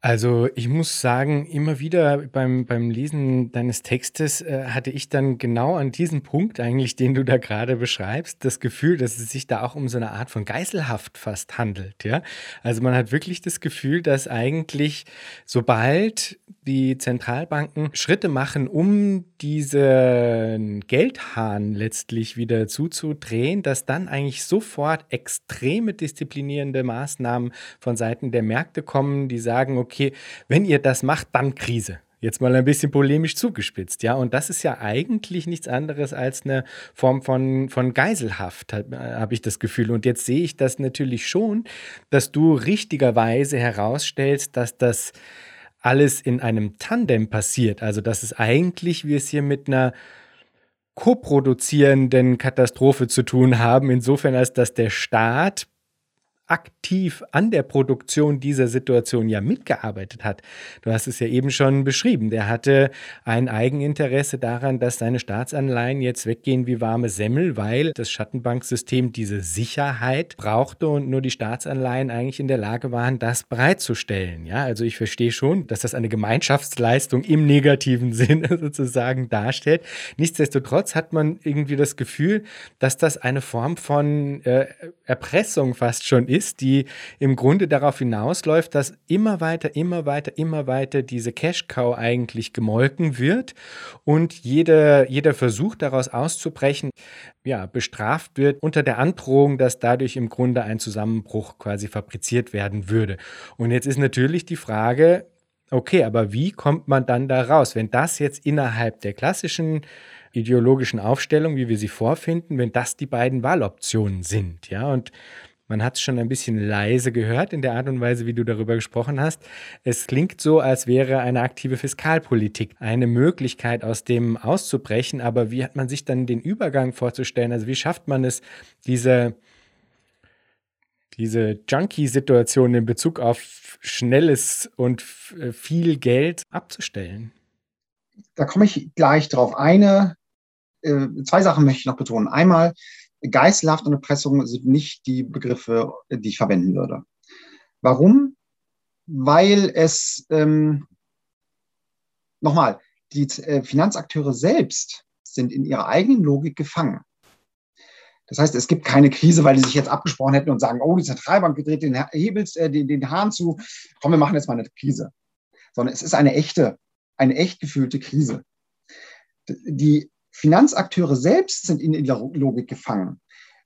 Also ich muss sagen, immer wieder beim, beim Lesen deines Textes äh, hatte ich dann genau an diesem Punkt eigentlich, den du da gerade beschreibst, das Gefühl, dass es sich da auch um so eine Art von Geiselhaft fast handelt. Ja? Also man hat wirklich das Gefühl, dass eigentlich sobald die Zentralbanken Schritte machen, um diesen Geldhahn letztlich wieder zuzudrehen, dass dann eigentlich sofort extreme disziplinierende Maßnahmen von Seiten der Märkte kommen, die sagen, okay, wenn ihr das macht, dann Krise. Jetzt mal ein bisschen polemisch zugespitzt, ja. Und das ist ja eigentlich nichts anderes als eine Form von, von Geiselhaft, habe hab ich das Gefühl. Und jetzt sehe ich das natürlich schon, dass du richtigerweise herausstellst, dass das alles in einem Tandem passiert. Also dass es eigentlich, wir es hier mit einer koproduzierenden Katastrophe zu tun haben, insofern als dass der Staat aktiv an der Produktion dieser Situation ja mitgearbeitet hat. Du hast es ja eben schon beschrieben. Der hatte ein Eigeninteresse daran, dass seine Staatsanleihen jetzt weggehen wie warme Semmel, weil das Schattenbanksystem diese Sicherheit brauchte und nur die Staatsanleihen eigentlich in der Lage waren, das bereitzustellen. Ja, also ich verstehe schon, dass das eine Gemeinschaftsleistung im negativen (laughs) Sinne sozusagen darstellt. Nichtsdestotrotz hat man irgendwie das Gefühl, dass das eine Form von äh, Erpressung fast schon ist ist, die im Grunde darauf hinausläuft, dass immer weiter, immer weiter, immer weiter diese Cash-Cow eigentlich gemolken wird und jeder, jeder Versuch daraus auszubrechen, ja, bestraft wird unter der Androhung, dass dadurch im Grunde ein Zusammenbruch quasi fabriziert werden würde. Und jetzt ist natürlich die Frage, okay, aber wie kommt man dann da raus, wenn das jetzt innerhalb der klassischen ideologischen Aufstellung, wie wir sie vorfinden, wenn das die beiden Wahloptionen sind, ja, und man hat es schon ein bisschen leise gehört in der Art und Weise, wie du darüber gesprochen hast. Es klingt so, als wäre eine aktive Fiskalpolitik eine Möglichkeit, aus dem auszubrechen. Aber wie hat man sich dann den Übergang vorzustellen? Also wie schafft man es, diese, diese Junkie-Situation in Bezug auf schnelles und viel Geld abzustellen? Da komme ich gleich drauf. Eine, äh, zwei Sachen möchte ich noch betonen. Einmal, Geiselhaft und Erpressung sind nicht die Begriffe, die ich verwenden würde. Warum? Weil es, ähm, nochmal, die äh, Finanzakteure selbst sind in ihrer eigenen Logik gefangen. Das heißt, es gibt keine Krise, weil die sich jetzt abgesprochen hätten und sagen, oh, die Zentralbank gedreht den, Hebels, äh, den, den Hahn zu, komm, wir machen jetzt mal eine Krise. Sondern es ist eine echte, eine echt gefühlte Krise. Die Finanzakteure selbst sind in ihrer Logik gefangen.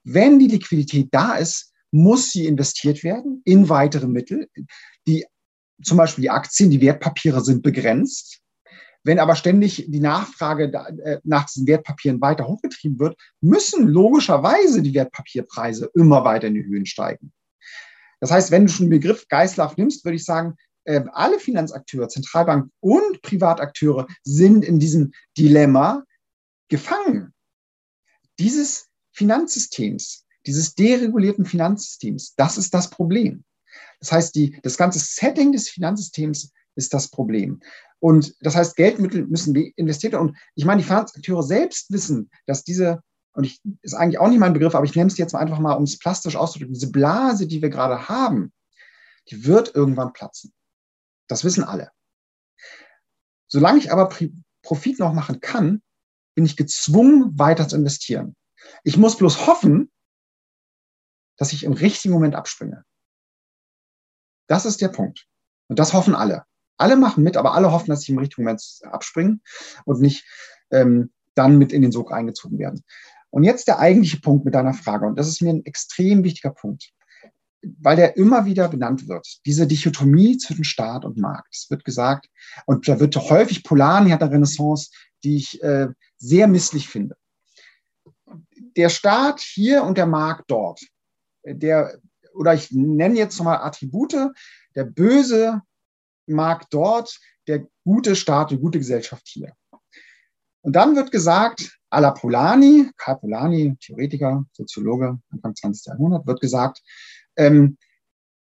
Wenn die Liquidität da ist, muss sie investiert werden in weitere Mittel. Die, zum Beispiel die Aktien, die Wertpapiere sind begrenzt. Wenn aber ständig die Nachfrage äh, nach diesen Wertpapieren weiter hochgetrieben wird, müssen logischerweise die Wertpapierpreise immer weiter in die Höhen steigen. Das heißt, wenn du schon den Begriff Geislav nimmst, würde ich sagen, äh, alle Finanzakteure, Zentralbank und Privatakteure sind in diesem Dilemma, gefangen dieses Finanzsystems, dieses deregulierten Finanzsystems. Das ist das Problem. Das heißt, die, das ganze Setting des Finanzsystems ist das Problem. Und das heißt, Geldmittel müssen investiert werden. Und ich meine, die Finanzakteure selbst wissen, dass diese, und ich ist eigentlich auch nicht mein Begriff, aber ich nehme es jetzt einfach mal, um es plastisch auszudrücken, diese Blase, die wir gerade haben, die wird irgendwann platzen. Das wissen alle. Solange ich aber Profit noch machen kann, bin ich gezwungen, weiter zu investieren. Ich muss bloß hoffen, dass ich im richtigen Moment abspringe. Das ist der Punkt. Und das hoffen alle. Alle machen mit, aber alle hoffen, dass sie im richtigen Moment abspringen und nicht ähm, dann mit in den Sog eingezogen werden. Und jetzt der eigentliche Punkt mit deiner Frage, und das ist mir ein extrem wichtiger Punkt, weil der immer wieder benannt wird, diese Dichotomie zwischen Staat und Markt. Es wird gesagt, und da wird häufig Polanyi hat eine Renaissance, die ich äh, sehr misslich finde. Der Staat hier und der Markt dort, der, oder ich nenne jetzt nochmal Attribute, der böse Markt dort, der gute Staat, die gute Gesellschaft hier. Und dann wird gesagt, à la Polanyi, Karl Polanyi, Theoretiker, Soziologe, Anfang 20. Jahrhundert, wird gesagt, ähm,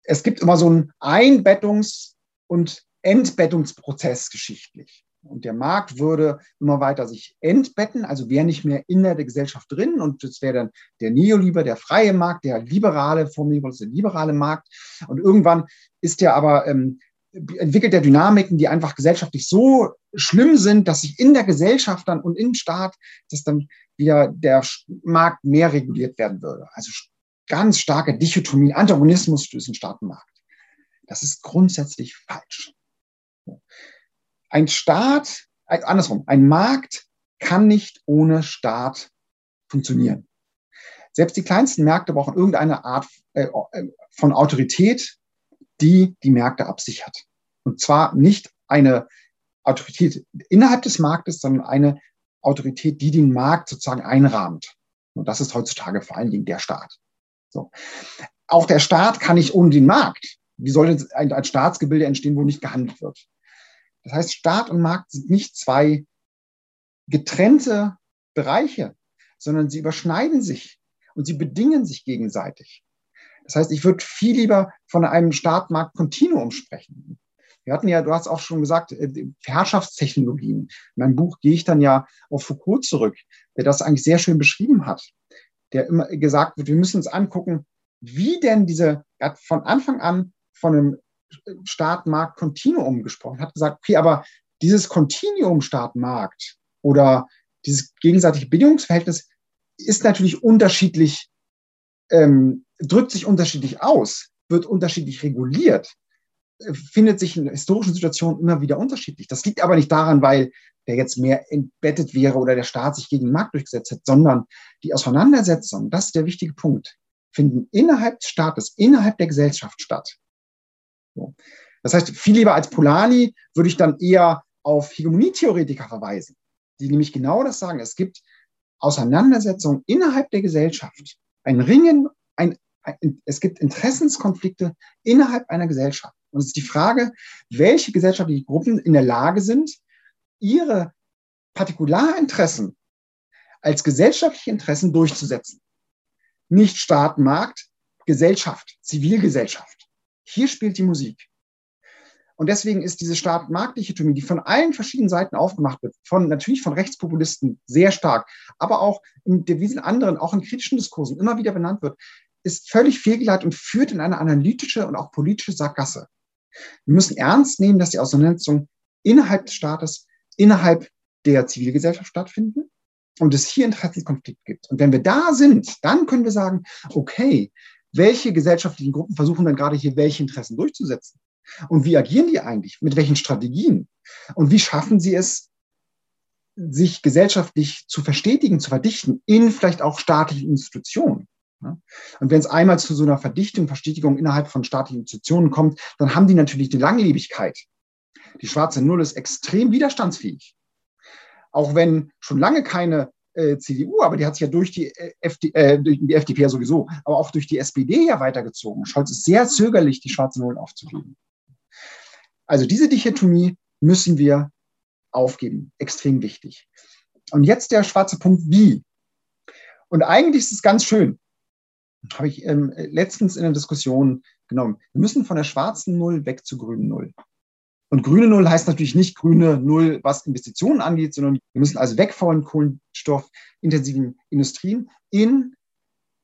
es gibt immer so einen Einbettungs- und Entbettungsprozess geschichtlich. Und der Markt würde immer weiter sich entbetten, also wäre nicht mehr in der Gesellschaft drin und das wäre dann der Neoliber, der freie Markt, der liberale, formulierung der liberale Markt. Und irgendwann ist der aber, ähm, entwickelt der Dynamiken, die einfach gesellschaftlich so schlimm sind, dass sich in der Gesellschaft dann und im Staat, dass dann wieder der Markt mehr reguliert werden würde. Also ganz starke Dichotomie, Antagonismus durch den Staatenmarkt. Das ist grundsätzlich falsch. Ein Staat, andersrum, ein Markt kann nicht ohne Staat funktionieren. Selbst die kleinsten Märkte brauchen irgendeine Art äh, äh, von Autorität, die die Märkte absichert. Und zwar nicht eine Autorität innerhalb des Marktes, sondern eine Autorität, die den Markt sozusagen einrahmt. Und das ist heutzutage vor allen Dingen der Staat. So. Auch der Staat kann nicht ohne den Markt. Wie soll ein, ein Staatsgebilde entstehen, wo nicht gehandelt wird? Das heißt, Staat und Markt sind nicht zwei getrennte Bereiche, sondern sie überschneiden sich und sie bedingen sich gegenseitig. Das heißt, ich würde viel lieber von einem Staat-Markt-Kontinuum sprechen. Wir hatten ja, du hast auch schon gesagt, äh, Herrschaftstechnologien. In meinem Buch gehe ich dann ja auf Foucault zurück, der das eigentlich sehr schön beschrieben hat der immer gesagt wird, wir müssen uns angucken, wie denn diese, er hat von Anfang an von einem Staat-Markt-Kontinuum gesprochen, hat gesagt, okay, aber dieses Kontinuum Staat-Markt oder dieses gegenseitige Bedingungsverhältnis ist natürlich unterschiedlich, ähm, drückt sich unterschiedlich aus, wird unterschiedlich reguliert, äh, findet sich in historischen Situationen immer wieder unterschiedlich. Das liegt aber nicht daran, weil der jetzt mehr entbettet wäre oder der Staat sich gegen den Markt durchgesetzt hat, sondern die Auseinandersetzung, das ist der wichtige Punkt, finden innerhalb des Staates, innerhalb der Gesellschaft statt. So. Das heißt, viel lieber als Polanyi würde ich dann eher auf Hegemonietheoretiker verweisen, die nämlich genau das sagen. Es gibt Auseinandersetzungen innerhalb der Gesellschaft, ein Ringen, ein, ein, es gibt Interessenskonflikte innerhalb einer Gesellschaft. Und es ist die Frage, welche gesellschaftlichen Gruppen in der Lage sind, ihre Partikularinteressen als gesellschaftliche Interessen durchzusetzen. Nicht Staat, Markt, Gesellschaft, Zivilgesellschaft. Hier spielt die Musik. Und deswegen ist diese Staat-Markt-Dichotomie, die von allen verschiedenen Seiten aufgemacht wird, von natürlich von Rechtspopulisten sehr stark, aber auch in diesen anderen, auch in kritischen Diskursen immer wieder benannt wird, ist völlig fehlgeleitet und führt in eine analytische und auch politische Sackgasse. Wir müssen ernst nehmen, dass die Auseinandersetzung innerhalb des Staates innerhalb der Zivilgesellschaft stattfinden und es hier Interessenkonflikt gibt. Und wenn wir da sind, dann können wir sagen, okay, welche gesellschaftlichen Gruppen versuchen dann gerade hier welche Interessen durchzusetzen? Und wie agieren die eigentlich? Mit welchen Strategien? Und wie schaffen sie es, sich gesellschaftlich zu verstetigen, zu verdichten in vielleicht auch staatlichen Institutionen? Und wenn es einmal zu so einer Verdichtung, Verstetigung innerhalb von staatlichen Institutionen kommt, dann haben die natürlich die Langlebigkeit. Die schwarze Null ist extrem widerstandsfähig. Auch wenn schon lange keine äh, CDU, aber die hat sich ja durch die, äh, FD, äh, durch die FDP ja sowieso, aber auch durch die SPD ja weitergezogen. Scholz ist sehr zögerlich, die schwarze Null aufzugeben. Also diese Dichotomie müssen wir aufgeben. Extrem wichtig. Und jetzt der schwarze Punkt wie. Und eigentlich ist es ganz schön. Habe ich ähm, letztens in der Diskussion genommen. Wir müssen von der schwarzen Null weg zur grünen Null. Und grüne Null heißt natürlich nicht grüne Null, was Investitionen angeht, sondern wir müssen also weg von kohlenstoffintensiven Industrien in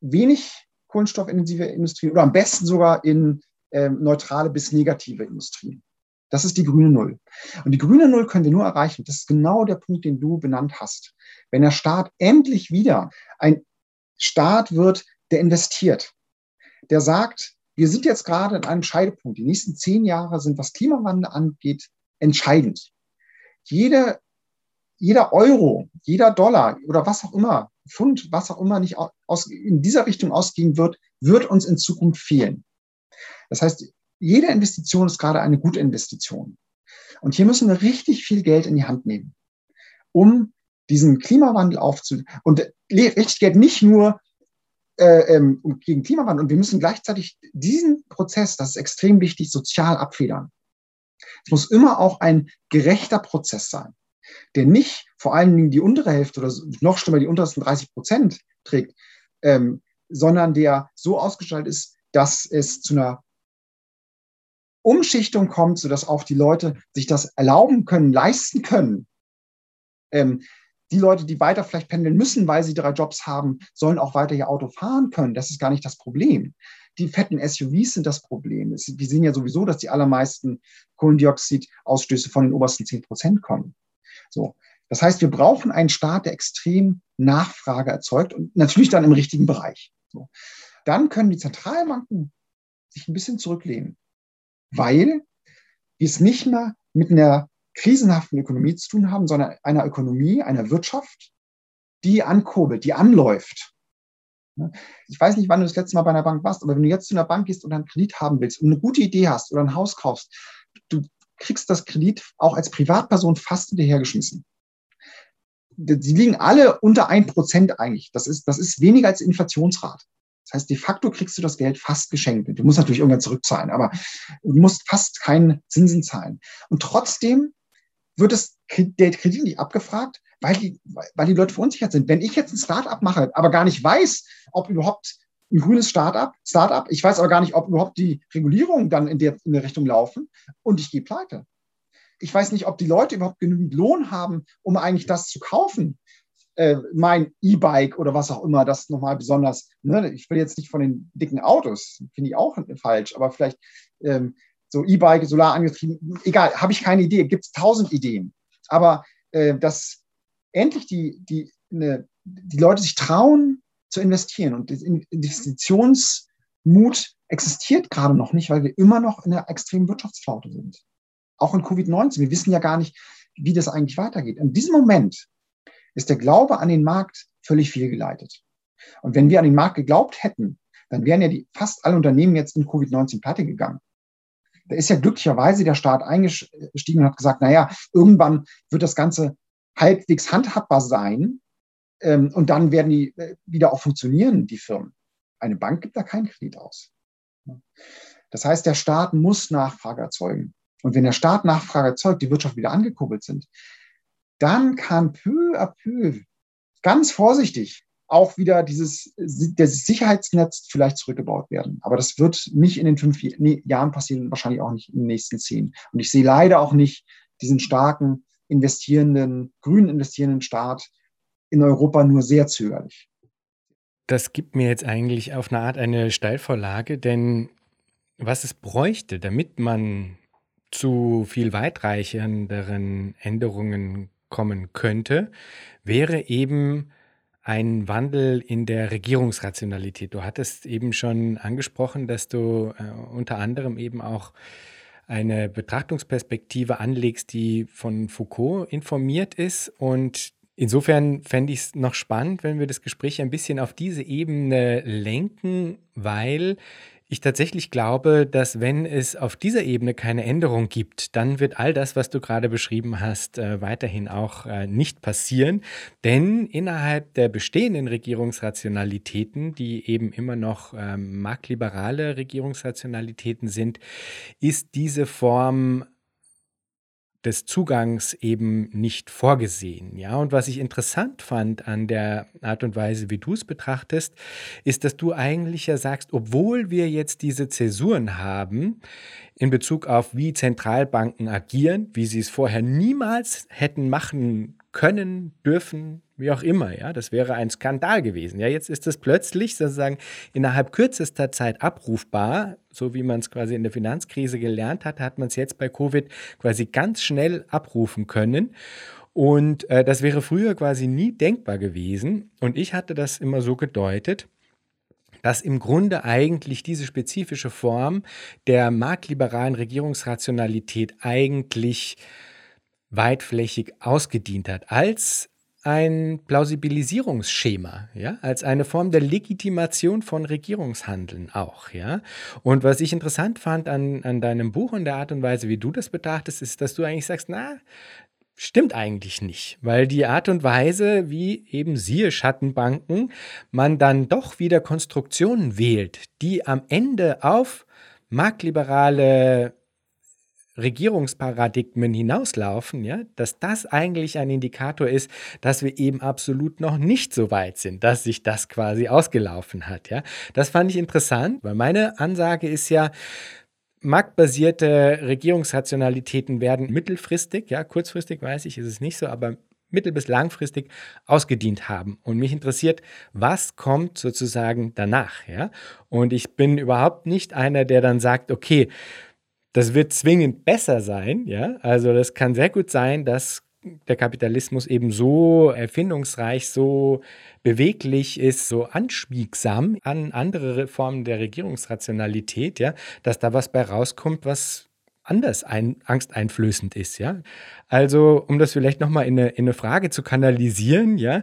wenig kohlenstoffintensive Industrien oder am besten sogar in ähm, neutrale bis negative Industrien. Das ist die grüne Null. Und die grüne Null können wir nur erreichen. Das ist genau der Punkt, den du benannt hast. Wenn der Staat endlich wieder ein Staat wird, der investiert, der sagt, wir sind jetzt gerade in einem Scheidepunkt. Die nächsten zehn Jahre sind, was Klimawandel angeht, entscheidend. Jede, jeder Euro, jeder Dollar oder was auch immer, Pfund, was auch immer nicht aus, in dieser Richtung ausgehen wird, wird uns in Zukunft fehlen. Das heißt, jede Investition ist gerade eine gute Investition. Und hier müssen wir richtig viel Geld in die Hand nehmen, um diesen Klimawandel aufzu und richtig Geld nicht nur äh, ähm, gegen Klimawandel. Und wir müssen gleichzeitig diesen Prozess, das ist extrem wichtig, sozial abfedern. Es muss immer auch ein gerechter Prozess sein, der nicht vor allen Dingen die untere Hälfte oder noch schlimmer die untersten 30 Prozent trägt, ähm, sondern der so ausgestaltet ist, dass es zu einer Umschichtung kommt, sodass auch die Leute sich das erlauben können, leisten können. Ähm, die Leute, die weiter vielleicht pendeln müssen, weil sie drei Jobs haben, sollen auch weiter ihr Auto fahren können. Das ist gar nicht das Problem. Die fetten SUVs sind das Problem. Wir sehen ja sowieso, dass die allermeisten Kohlendioxidausstöße von den obersten 10 Prozent kommen. So. Das heißt, wir brauchen einen Staat, der extrem Nachfrage erzeugt und natürlich dann im richtigen Bereich. So. Dann können die Zentralbanken sich ein bisschen zurücklehnen weil wir es nicht mehr mit einer krisenhaften Ökonomie zu tun haben, sondern einer Ökonomie, einer Wirtschaft, die ankurbelt, die anläuft. Ich weiß nicht, wann du das letzte Mal bei einer Bank warst, aber wenn du jetzt zu einer Bank gehst und einen Kredit haben willst und eine gute Idee hast oder ein Haus kaufst, du kriegst das Kredit auch als Privatperson fast hinterhergeschmissen. Die liegen alle unter ein Prozent eigentlich. Das ist, das ist weniger als Inflationsrate. Das heißt, de facto kriegst du das Geld fast geschenkt. Du musst natürlich irgendwann zurückzahlen, aber du musst fast keinen Zinsen zahlen. Und trotzdem wird das, der Kredit nicht abgefragt, weil die, weil die Leute verunsichert sind. Wenn ich jetzt ein Startup mache, aber gar nicht weiß, ob überhaupt ein grünes Startup, Startup, ich weiß aber gar nicht, ob überhaupt die Regulierungen dann in der, in der Richtung laufen und ich gehe pleite. Ich weiß nicht, ob die Leute überhaupt genügend Lohn haben, um eigentlich das zu kaufen äh, mein E-Bike oder was auch immer, das nochmal besonders, ne, ich will jetzt nicht von den dicken Autos, finde ich auch falsch, aber vielleicht ähm, so E-Bike, Solar angetrieben, egal, habe ich keine Idee, gibt es tausend Ideen. Aber äh, dass endlich die, die, ne, die Leute sich trauen zu investieren und Investitionsmut existiert gerade noch nicht, weil wir immer noch in einer extremen Wirtschaftsflaute sind. Auch in Covid-19. Wir wissen ja gar nicht, wie das eigentlich weitergeht. In diesem Moment ist der Glaube an den Markt völlig fehlgeleitet. Und wenn wir an den Markt geglaubt hätten, dann wären ja die, fast alle Unternehmen jetzt in Covid-19 platte gegangen. Da ist ja glücklicherweise der Staat eingestiegen und hat gesagt, naja, irgendwann wird das Ganze halbwegs handhabbar sein ähm, und dann werden die äh, wieder auch funktionieren, die Firmen. Eine Bank gibt da keinen Kredit aus. Das heißt, der Staat muss Nachfrage erzeugen. Und wenn der Staat Nachfrage erzeugt, die Wirtschaft wieder angekurbelt sind, dann kann peu à peu ganz vorsichtig auch wieder dieses das Sicherheitsnetz vielleicht zurückgebaut werden. Aber das wird nicht in den fünf Jahren passieren, wahrscheinlich auch nicht in den nächsten zehn. Und ich sehe leider auch nicht diesen starken investierenden, grünen investierenden Staat in Europa nur sehr zögerlich. Das gibt mir jetzt eigentlich auf eine Art eine Steilvorlage, denn was es bräuchte, damit man zu viel weitreichenderen Änderungen kommen könnte, wäre eben ein Wandel in der Regierungsrationalität. Du hattest eben schon angesprochen, dass du äh, unter anderem eben auch eine Betrachtungsperspektive anlegst, die von Foucault informiert ist. Und insofern fände ich es noch spannend, wenn wir das Gespräch ein bisschen auf diese Ebene lenken, weil ich tatsächlich glaube, dass wenn es auf dieser Ebene keine Änderung gibt, dann wird all das, was du gerade beschrieben hast, äh, weiterhin auch äh, nicht passieren. Denn innerhalb der bestehenden Regierungsrationalitäten, die eben immer noch ähm, marktliberale Regierungsrationalitäten sind, ist diese Form des Zugangs eben nicht vorgesehen. Ja, und was ich interessant fand an der Art und Weise, wie du es betrachtest, ist, dass du eigentlich ja sagst, obwohl wir jetzt diese Zäsuren haben in Bezug auf wie Zentralbanken agieren, wie sie es vorher niemals hätten machen können, dürfen, wie auch immer, ja, das wäre ein Skandal gewesen. Ja, jetzt ist es plötzlich sozusagen innerhalb kürzester Zeit abrufbar, so wie man es quasi in der Finanzkrise gelernt hat, hat man es jetzt bei Covid quasi ganz schnell abrufen können. Und äh, das wäre früher quasi nie denkbar gewesen. Und ich hatte das immer so gedeutet, dass im Grunde eigentlich diese spezifische Form der marktliberalen Regierungsrationalität eigentlich weitflächig ausgedient hat als ein Plausibilisierungsschema, ja, als eine Form der Legitimation von Regierungshandeln auch, ja. Und was ich interessant fand an, an deinem Buch und der Art und Weise, wie du das betrachtest, ist, dass du eigentlich sagst, na, Stimmt eigentlich nicht, weil die Art und Weise, wie eben siehe Schattenbanken, man dann doch wieder Konstruktionen wählt, die am Ende auf marktliberale Regierungsparadigmen hinauslaufen, ja, dass das eigentlich ein Indikator ist, dass wir eben absolut noch nicht so weit sind, dass sich das quasi ausgelaufen hat, ja. Das fand ich interessant, weil meine Ansage ist ja, marktbasierte Regierungsrationalitäten werden mittelfristig, ja, kurzfristig weiß ich, ist es nicht so, aber mittel- bis langfristig ausgedient haben. Und mich interessiert, was kommt sozusagen danach, ja? Und ich bin überhaupt nicht einer, der dann sagt, okay, das wird zwingend besser sein, ja? Also das kann sehr gut sein, dass der Kapitalismus eben so erfindungsreich, so beweglich ist, so anschmiegsam an andere Formen der Regierungsrationalität, ja, dass da was bei rauskommt, was anders ein, angsteinflößend ist, ja. Also, um das vielleicht nochmal in in eine Frage zu kanalisieren, ja,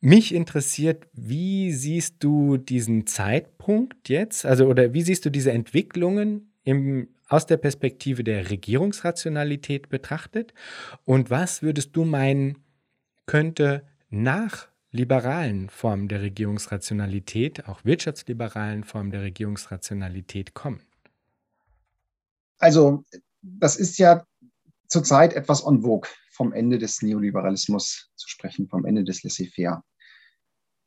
mich interessiert, wie siehst du diesen Zeitpunkt jetzt, also oder wie siehst du diese Entwicklungen im, aus der Perspektive der Regierungsrationalität betrachtet? Und was würdest du meinen, könnte nach liberalen Formen der Regierungsrationalität, auch wirtschaftsliberalen Formen der Regierungsrationalität kommen? Also, das ist ja zurzeit etwas en vogue, vom Ende des Neoliberalismus zu sprechen, vom Ende des Laissez-faire.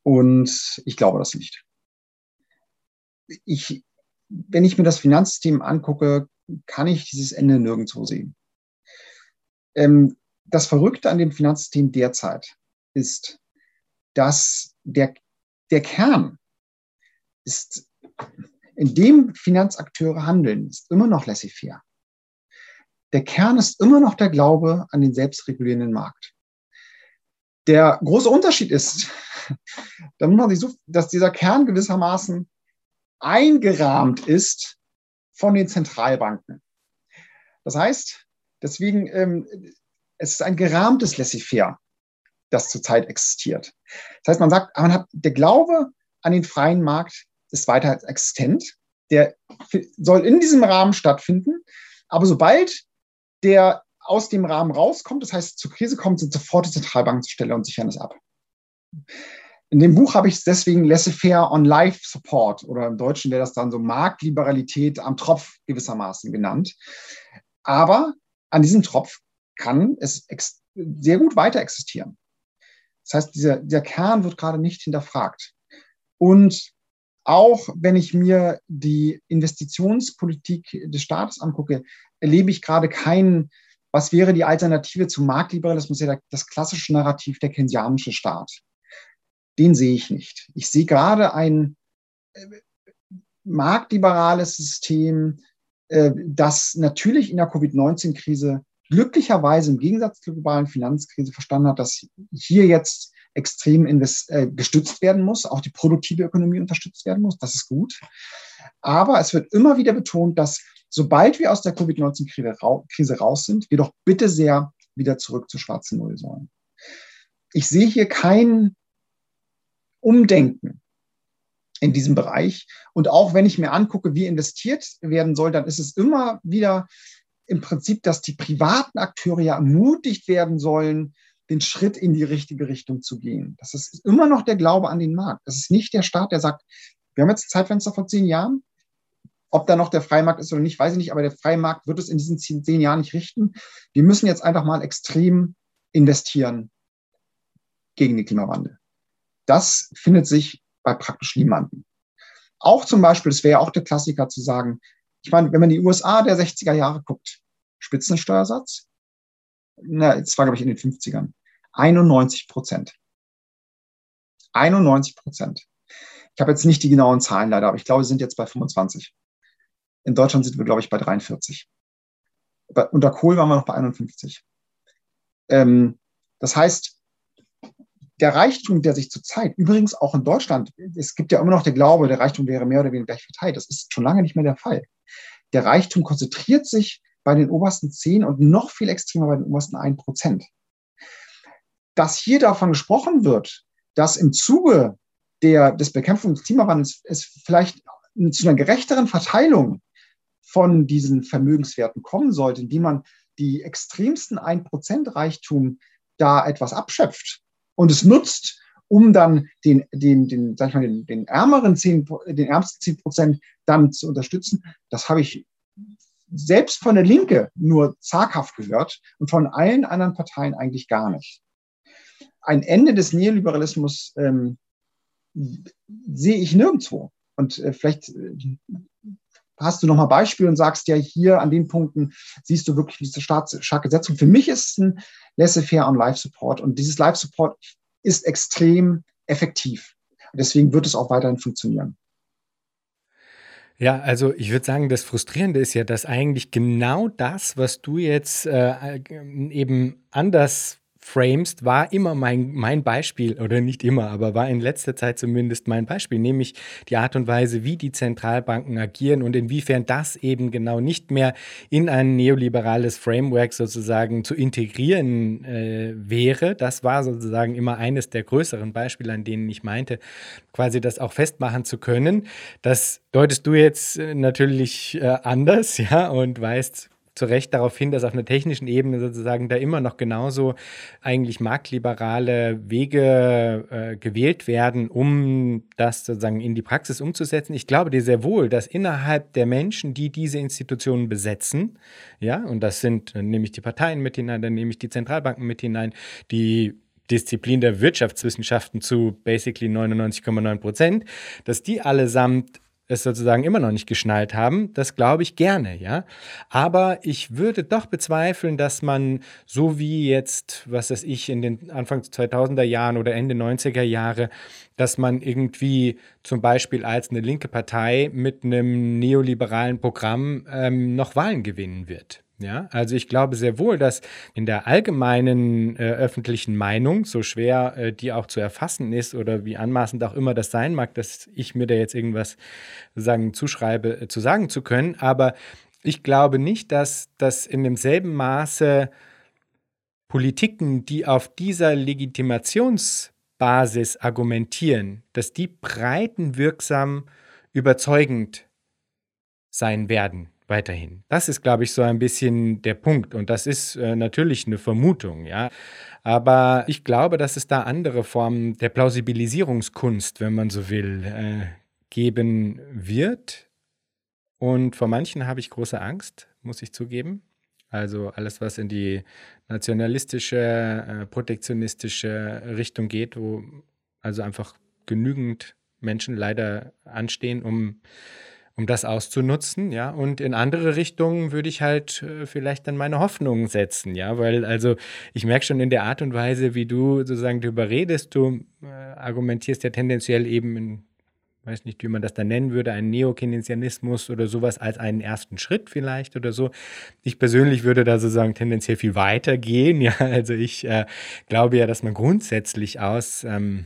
Und ich glaube das nicht. Ich, wenn ich mir das Finanzsystem angucke, kann ich dieses Ende nirgendwo sehen. Ähm, das Verrückte an dem Finanzsystem derzeit ist, dass der, der Kern ist, in dem Finanzakteure handeln, ist immer noch laissez-faire. Der Kern ist immer noch der Glaube an den selbstregulierenden Markt. Der große Unterschied ist, (laughs) dass dieser Kern gewissermaßen eingerahmt ist von den Zentralbanken. Das heißt, deswegen, ähm, es ist ein gerahmtes Laissez-faire das zurzeit existiert. Das heißt, man sagt, man hat, der Glaube an den freien Markt ist weiter existent. Der soll in diesem Rahmen stattfinden. Aber sobald der aus dem Rahmen rauskommt, das heißt, zur Krise kommt, sind sofort die Zentralbanken zur Stelle und sichern es ab. In dem Buch habe ich es deswegen Laissez-faire on Life Support oder im Deutschen wäre das dann so Marktliberalität am Tropf gewissermaßen genannt. Aber an diesem Tropf kann es sehr gut weiter existieren. Das heißt, dieser, dieser Kern wird gerade nicht hinterfragt. Und auch wenn ich mir die Investitionspolitik des Staates angucke, erlebe ich gerade keinen, was wäre die Alternative zum Marktliberalismus, ja das klassische Narrativ der keynesianische Staat. Den sehe ich nicht. Ich sehe gerade ein äh, marktliberales System, äh, das natürlich in der Covid-19-Krise glücklicherweise im Gegensatz zur globalen Finanzkrise verstanden hat, dass hier jetzt extrem äh, gestützt werden muss, auch die produktive Ökonomie unterstützt werden muss. Das ist gut. Aber es wird immer wieder betont, dass sobald wir aus der Covid-19-Krise raus sind, wir doch bitte sehr wieder zurück zur schwarzen Null sollen. Ich sehe hier kein Umdenken in diesem Bereich. Und auch wenn ich mir angucke, wie investiert werden soll, dann ist es immer wieder im Prinzip, dass die privaten Akteure ja ermutigt werden sollen, den Schritt in die richtige Richtung zu gehen. Das ist immer noch der Glaube an den Markt. Das ist nicht der Staat, der sagt, wir haben jetzt ein Zeitfenster von zehn Jahren. Ob da noch der Freimarkt ist oder nicht, weiß ich nicht, aber der Freimarkt wird es in diesen zehn Jahren nicht richten. Wir müssen jetzt einfach mal extrem investieren gegen den Klimawandel. Das findet sich bei praktisch niemandem. Auch zum Beispiel, es wäre auch der Klassiker zu sagen, ich meine, wenn man die USA der 60er Jahre guckt, Spitzensteuersatz, na, das war, glaube ich, in den 50ern, 91 Prozent. 91 Prozent. Ich habe jetzt nicht die genauen Zahlen leider, aber ich glaube, wir sind jetzt bei 25. In Deutschland sind wir, glaube ich, bei 43. Bei, unter Kohl waren wir noch bei 51. Ähm, das heißt, der Reichtum, der sich zurzeit, übrigens auch in Deutschland, es gibt ja immer noch der Glaube, der Reichtum wäre mehr oder weniger gleich verteilt. Das ist schon lange nicht mehr der Fall. Der Reichtum konzentriert sich bei den obersten zehn und noch viel extremer bei den obersten ein Prozent. Dass hier davon gesprochen wird, dass im Zuge der, des Bekämpfung des Klimawandels es vielleicht zu einer gerechteren Verteilung von diesen Vermögenswerten kommen sollte, indem man die extremsten 1% Reichtum da etwas abschöpft und es nutzt, um dann den, den, den, sag ich mal, den, den ärmeren 10, den ärmsten 10 Prozent dann zu unterstützen, das habe ich selbst von der Linke nur zaghaft gehört und von allen anderen Parteien eigentlich gar nicht. Ein Ende des Neoliberalismus ähm, sehe ich nirgendwo. Und äh, vielleicht äh, hast du nochmal Beispiele und sagst ja hier an den Punkten siehst du wirklich diese starke Setzung. Für mich ist es ein Laissez-faire und Live-Support und dieses Live-Support ist extrem effektiv. Deswegen wird es auch weiterhin funktionieren. Ja, also ich würde sagen, das Frustrierende ist ja, dass eigentlich genau das, was du jetzt äh, eben anders framest, war immer mein, mein Beispiel, oder nicht immer, aber war in letzter Zeit zumindest mein Beispiel, nämlich die Art und Weise, wie die Zentralbanken agieren und inwiefern das eben genau nicht mehr in ein neoliberales Framework sozusagen zu integrieren äh, wäre. Das war sozusagen immer eines der größeren Beispiele, an denen ich meinte, quasi das auch festmachen zu können. Das deutest du jetzt äh, natürlich äh, anders, (laughs) ja, und weißt zu Recht darauf hin, dass auf einer technischen Ebene sozusagen da immer noch genauso eigentlich marktliberale Wege äh, gewählt werden, um das sozusagen in die Praxis umzusetzen. Ich glaube dir sehr wohl, dass innerhalb der Menschen, die diese Institutionen besetzen, ja, und das sind, dann nehme ich die Parteien mit hinein, dann nehme ich die Zentralbanken mit hinein, die Disziplin der Wirtschaftswissenschaften zu basically 99,9 Prozent, dass die allesamt es sozusagen immer noch nicht geschnallt haben, das glaube ich gerne, ja. Aber ich würde doch bezweifeln, dass man so wie jetzt, was weiß ich, in den Anfang 2000er Jahren oder Ende 90er Jahre, dass man irgendwie zum Beispiel als eine linke Partei mit einem neoliberalen Programm ähm, noch Wahlen gewinnen wird. Ja, also ich glaube sehr wohl, dass in der allgemeinen äh, öffentlichen Meinung, so schwer äh, die auch zu erfassen ist oder wie anmaßend auch immer das sein mag, dass ich mir da jetzt irgendwas sagen zuschreibe, äh, zu sagen zu können, aber ich glaube nicht, dass das in demselben Maße Politiken, die auf dieser Legitimationsbasis argumentieren, dass die breitenwirksam überzeugend sein werden weiterhin. Das ist, glaube ich, so ein bisschen der Punkt. Und das ist äh, natürlich eine Vermutung, ja. Aber ich glaube, dass es da andere Formen der Plausibilisierungskunst, wenn man so will, äh, geben wird. Und vor manchen habe ich große Angst, muss ich zugeben. Also alles, was in die nationalistische, äh, protektionistische Richtung geht, wo also einfach genügend Menschen leider anstehen, um um das auszunutzen, ja. Und in andere Richtungen würde ich halt äh, vielleicht dann meine Hoffnungen setzen, ja, weil also ich merke schon in der Art und Weise, wie du sozusagen darüber redest, du äh, argumentierst ja tendenziell eben in weiß nicht, wie man das dann nennen würde, einen Neokeynesianismus oder sowas als einen ersten Schritt vielleicht oder so. Ich persönlich würde da sozusagen tendenziell viel weiter gehen. (laughs) Ja, also ich äh, glaube ja, dass man grundsätzlich aus ähm,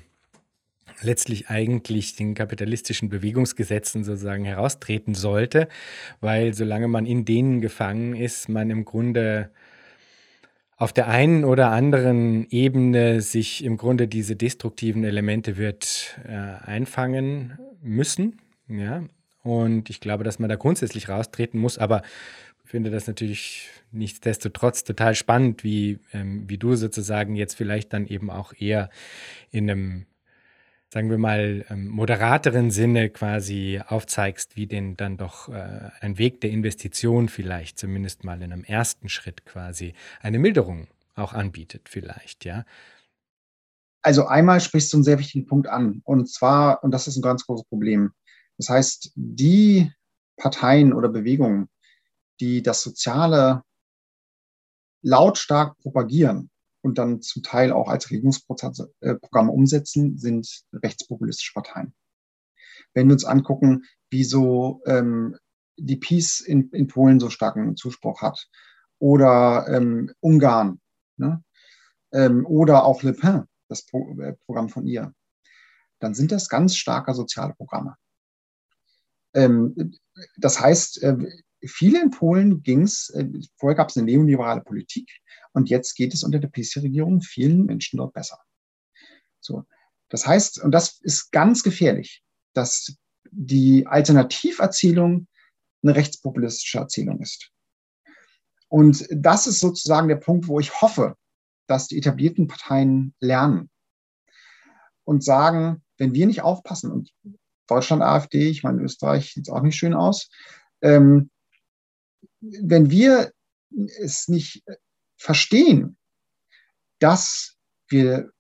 letztlich eigentlich den kapitalistischen Bewegungsgesetzen sozusagen heraustreten sollte, weil solange man in denen gefangen ist, man im Grunde auf der einen oder anderen Ebene sich im Grunde diese destruktiven Elemente wird äh, einfangen müssen. Ja? Und ich glaube, dass man da grundsätzlich raustreten muss, aber finde das natürlich nichtsdestotrotz total spannend, wie, ähm, wie du sozusagen jetzt vielleicht dann eben auch eher in einem sagen wir mal, ähm, moderateren Sinne quasi aufzeigst, wie denn dann doch äh, ein Weg der Investition vielleicht zumindest mal in einem ersten Schritt quasi eine Milderung auch anbietet, vielleicht, ja. Also einmal sprichst du einen sehr wichtigen Punkt an. Und zwar, und das ist ein ganz großes Problem. Das heißt, die Parteien oder Bewegungen, die das Soziale lautstark propagieren, und dann zum Teil auch als Regierungsprogramme umsetzen, sind rechtspopulistische Parteien. Wenn wir uns angucken, wieso ähm, die Peace in, in Polen so starken Zuspruch hat oder ähm, Ungarn ne? ähm, oder auch Le Pen, das Pro äh, Programm von ihr, dann sind das ganz starke soziale Programme. Ähm, das heißt, äh, viele in Polen ging es, äh, vorher gab es eine neoliberale Politik und jetzt geht es unter der PC-Regierung vielen Menschen dort besser. So. Das heißt, und das ist ganz gefährlich, dass die Alternativerzählung eine rechtspopulistische Erzählung ist. Und das ist sozusagen der Punkt, wo ich hoffe, dass die etablierten Parteien lernen und sagen, wenn wir nicht aufpassen, und Deutschland AfD, ich meine, Österreich sieht es auch nicht schön aus, ähm, wenn wir es nicht verstehen, dass wir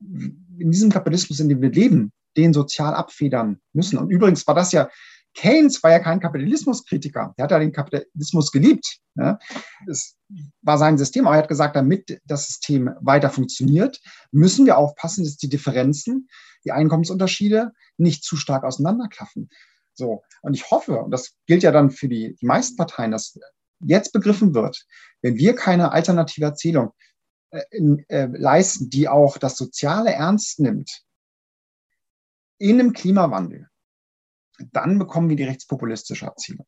in diesem Kapitalismus, in dem wir leben, den sozial abfedern müssen. Und übrigens war das ja, Keynes war ja kein Kapitalismuskritiker. Er hat ja den Kapitalismus geliebt. Ne? Es war sein System, aber er hat gesagt, damit das System weiter funktioniert, müssen wir aufpassen, dass die Differenzen, die Einkommensunterschiede nicht zu stark auseinanderklaffen. So. Und ich hoffe, und das gilt ja dann für die, die meisten Parteien, dass jetzt begriffen wird, wenn wir keine alternative Erzählung äh, äh, leisten, die auch das Soziale ernst nimmt, in einem Klimawandel, dann bekommen wir die rechtspopulistische Erzählung.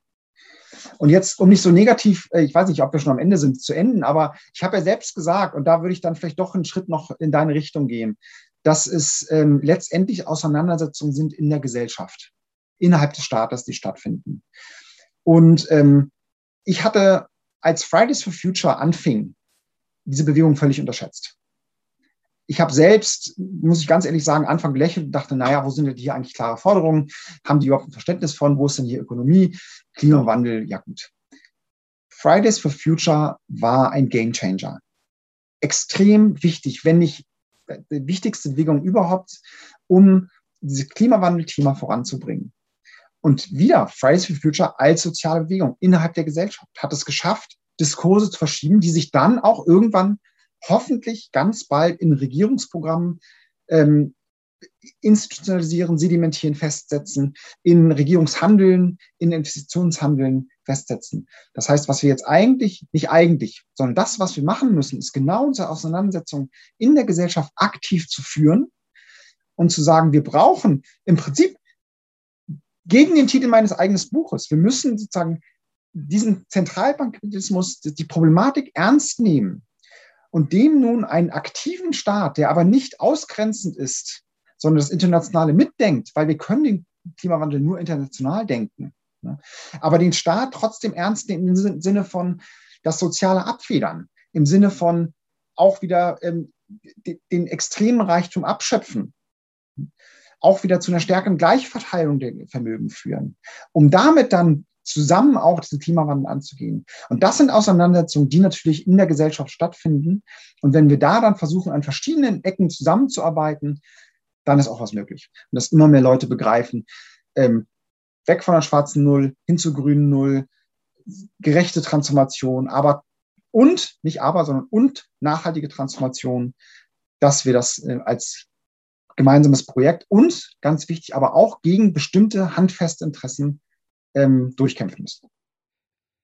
Und jetzt, um nicht so negativ, äh, ich weiß nicht, ob wir schon am Ende sind, zu enden, aber ich habe ja selbst gesagt, und da würde ich dann vielleicht doch einen Schritt noch in deine Richtung gehen, dass es ähm, letztendlich Auseinandersetzungen sind in der Gesellschaft, innerhalb des Staates, die stattfinden. Und ähm, ich hatte, als Fridays for Future anfing, diese Bewegung völlig unterschätzt. Ich habe selbst, muss ich ganz ehrlich sagen, Anfang gelächelt und dachte, naja, wo sind denn hier eigentlich klare Forderungen? Haben die überhaupt ein Verständnis von, wo ist denn hier Ökonomie? Klimawandel, ja gut. Fridays for Future war ein Gamechanger. Extrem wichtig, wenn nicht die wichtigste Bewegung überhaupt, um dieses Klimawandel-Thema voranzubringen. Und wieder Fridays for Future als soziale Bewegung innerhalb der Gesellschaft hat es geschafft, Diskurse zu verschieben, die sich dann auch irgendwann hoffentlich ganz bald in Regierungsprogrammen ähm, institutionalisieren, sedimentieren, festsetzen, in Regierungshandeln, in Investitionshandeln festsetzen. Das heißt, was wir jetzt eigentlich, nicht eigentlich, sondern das, was wir machen müssen, ist genau unsere Auseinandersetzung in der Gesellschaft aktiv zu führen und zu sagen, wir brauchen im Prinzip gegen den Titel meines eigenen Buches. Wir müssen sozusagen diesen Zentralbankerismus, die Problematik ernst nehmen und dem nun einen aktiven Staat, der aber nicht ausgrenzend ist, sondern das Internationale mitdenkt, weil wir können den Klimawandel nur international denken. Ne? Aber den Staat trotzdem ernst nehmen im Sinne von das soziale Abfedern, im Sinne von auch wieder ähm, den extremen Reichtum abschöpfen auch wieder zu einer stärkeren Gleichverteilung der Vermögen führen, um damit dann zusammen auch diesen Klimawandel anzugehen. Und das sind Auseinandersetzungen, die natürlich in der Gesellschaft stattfinden. Und wenn wir da dann versuchen, an verschiedenen Ecken zusammenzuarbeiten, dann ist auch was möglich. Und dass immer mehr Leute begreifen, ähm, weg von der schwarzen Null hin zur grünen Null, gerechte Transformation, aber und, nicht aber, sondern und nachhaltige Transformation, dass wir das äh, als gemeinsames Projekt und ganz wichtig, aber auch gegen bestimmte handfeste Interessen ähm, durchkämpfen müssen.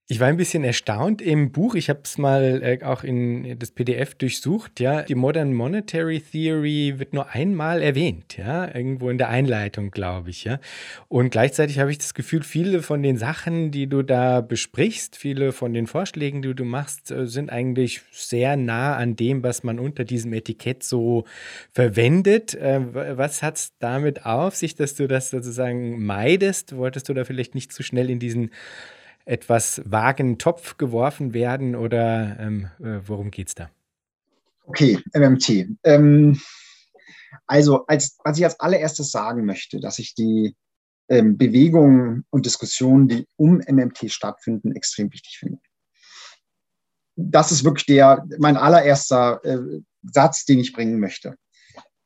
Ich war ein bisschen erstaunt im Buch. Ich habe es mal äh, auch in das PDF durchsucht. Ja, die Modern Monetary Theory wird nur einmal erwähnt. Ja, irgendwo in der Einleitung, glaube ich. Ja, und gleichzeitig habe ich das Gefühl, viele von den Sachen, die du da besprichst, viele von den Vorschlägen, die du machst, äh, sind eigentlich sehr nah an dem, was man unter diesem Etikett so verwendet. Äh, was hat es damit auf sich, dass du das sozusagen meidest? Wolltest du da vielleicht nicht zu schnell in diesen etwas vagen Topf geworfen werden oder ähm, äh, worum geht es da? Okay, MMT. Ähm, also, als, was ich als allererstes sagen möchte, dass ich die ähm, Bewegungen und Diskussionen, die um MMT stattfinden, extrem wichtig finde. Das ist wirklich der, mein allererster äh, Satz, den ich bringen möchte,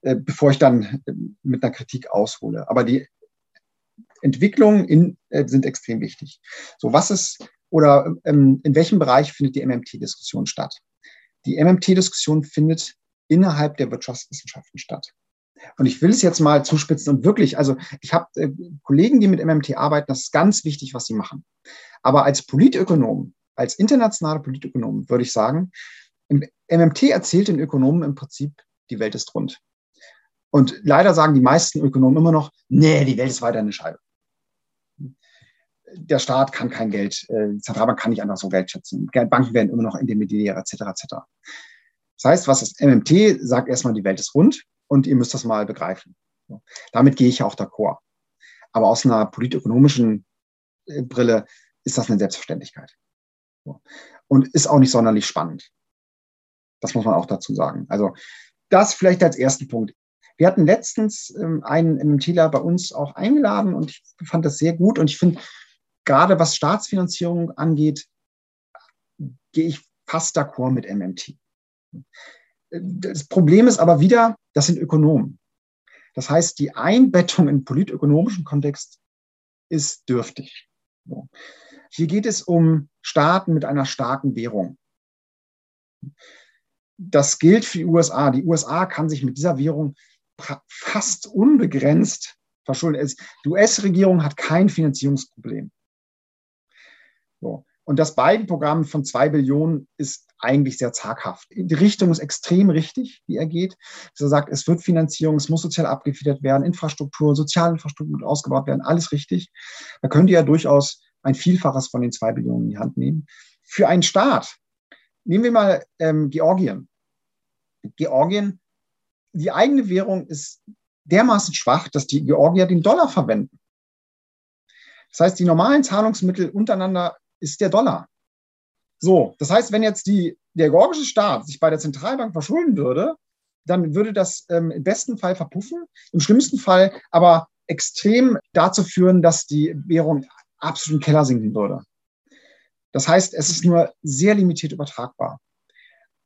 äh, bevor ich dann äh, mit einer Kritik aushole. Aber die Entwicklungen in, äh, sind extrem wichtig. So, was ist oder ähm, in welchem Bereich findet die MMT-Diskussion statt? Die MMT-Diskussion findet innerhalb der Wirtschaftswissenschaften statt. Und ich will es jetzt mal zuspitzen und wirklich, also ich habe äh, Kollegen, die mit MMT arbeiten, das ist ganz wichtig, was sie machen. Aber als Politökonom, als internationale Politökonom würde ich sagen, im MMT erzählt den Ökonomen im Prinzip die Welt ist rund. Und leider sagen die meisten Ökonomen immer noch, nee, die Welt ist weiter eine Scheibe. Der Staat kann kein Geld, äh, Zentralbank kann nicht einfach so Geld schätzen. Banken werden immer noch intermediär, etc. etc. Das heißt, was das MMT sagt erstmal, die Welt ist rund und ihr müsst das mal begreifen. Damit gehe ich ja auch d'accord. Aber aus einer politökonomischen äh, Brille ist das eine Selbstverständlichkeit. Und ist auch nicht sonderlich spannend. Das muss man auch dazu sagen. Also das vielleicht als ersten Punkt. Wir hatten letztens ähm, einen MMTler bei uns auch eingeladen und ich fand das sehr gut. Und ich finde, gerade was Staatsfinanzierung angeht, gehe ich fast d'accord mit MMT. Das Problem ist aber wieder, das sind Ökonomen. Das heißt, die Einbettung in politökonomischen Kontext ist dürftig. Hier geht es um Staaten mit einer starken Währung. Das gilt für die USA. Die USA kann sich mit dieser Währung fast unbegrenzt verschulden. Die US-Regierung hat kein Finanzierungsproblem. So. Und das Biden-Programm von zwei Billionen ist eigentlich sehr zaghaft. Die Richtung ist extrem richtig, wie er geht. Er sagt, es wird Finanzierung, es muss sozial abgefedert werden, Infrastruktur, Sozialinfrastruktur ausgebaut werden, alles richtig. Da könnt ihr ja durchaus ein Vielfaches von den zwei Billionen in die Hand nehmen. Für einen Staat, nehmen wir mal ähm, Georgien. Georgien, die eigene Währung ist dermaßen schwach, dass die Georgier den Dollar verwenden. Das heißt, die normalen Zahlungsmittel untereinander ist der Dollar. So, das heißt, wenn jetzt die, der georgische Staat sich bei der Zentralbank verschulden würde, dann würde das ähm, im besten Fall verpuffen, im schlimmsten Fall aber extrem dazu führen, dass die Währung absolut im Keller sinken würde. Das heißt, es ist nur sehr limitiert übertragbar.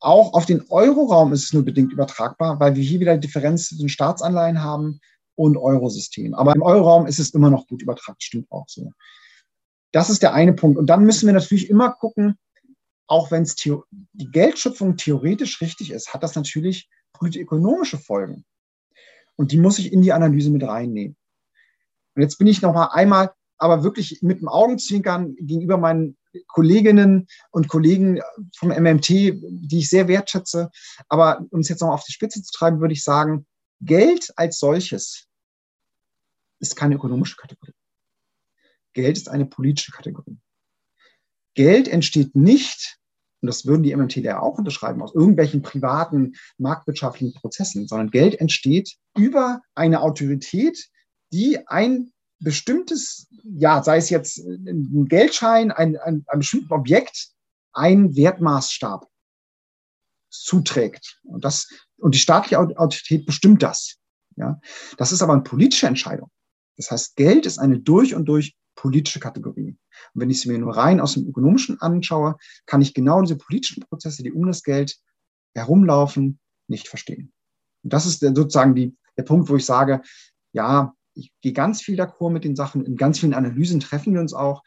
Auch auf den Euroraum ist es nur bedingt übertragbar, weil wir hier wieder die Differenz zwischen Staatsanleihen haben und Eurosystem. Aber im Euroraum ist es immer noch gut übertragt, stimmt auch so. Das ist der eine Punkt. Und dann müssen wir natürlich immer gucken, auch wenn die Geldschöpfung theoretisch richtig ist, hat das natürlich ökonomische Folgen. Und die muss ich in die Analyse mit reinnehmen. Und jetzt bin ich noch mal einmal, aber wirklich mit dem Augenzwinkern gegenüber meinen Kolleginnen und Kollegen vom MMT, die ich sehr wertschätze. Aber um es jetzt noch auf die Spitze zu treiben, würde ich sagen, Geld als solches ist keine ökonomische Kategorie. Geld ist eine politische Kategorie. Geld entsteht nicht, und das würden die MMTler auch unterschreiben, aus irgendwelchen privaten marktwirtschaftlichen Prozessen, sondern Geld entsteht über eine Autorität, die ein bestimmtes, ja, sei es jetzt ein Geldschein, ein, ein, ein bestimmtes Objekt, ein Wertmaßstab zuträgt. Und, das, und die staatliche Autorität bestimmt das. Ja? Das ist aber eine politische Entscheidung. Das heißt, Geld ist eine durch und durch politische Kategorie. Und wenn ich sie mir nur rein aus dem Ökonomischen anschaue, kann ich genau diese politischen Prozesse, die um das Geld herumlaufen, nicht verstehen. Und das ist sozusagen die, der Punkt, wo ich sage, ja, ich gehe ganz viel d'accord mit den Sachen, in ganz vielen Analysen treffen wir uns auch,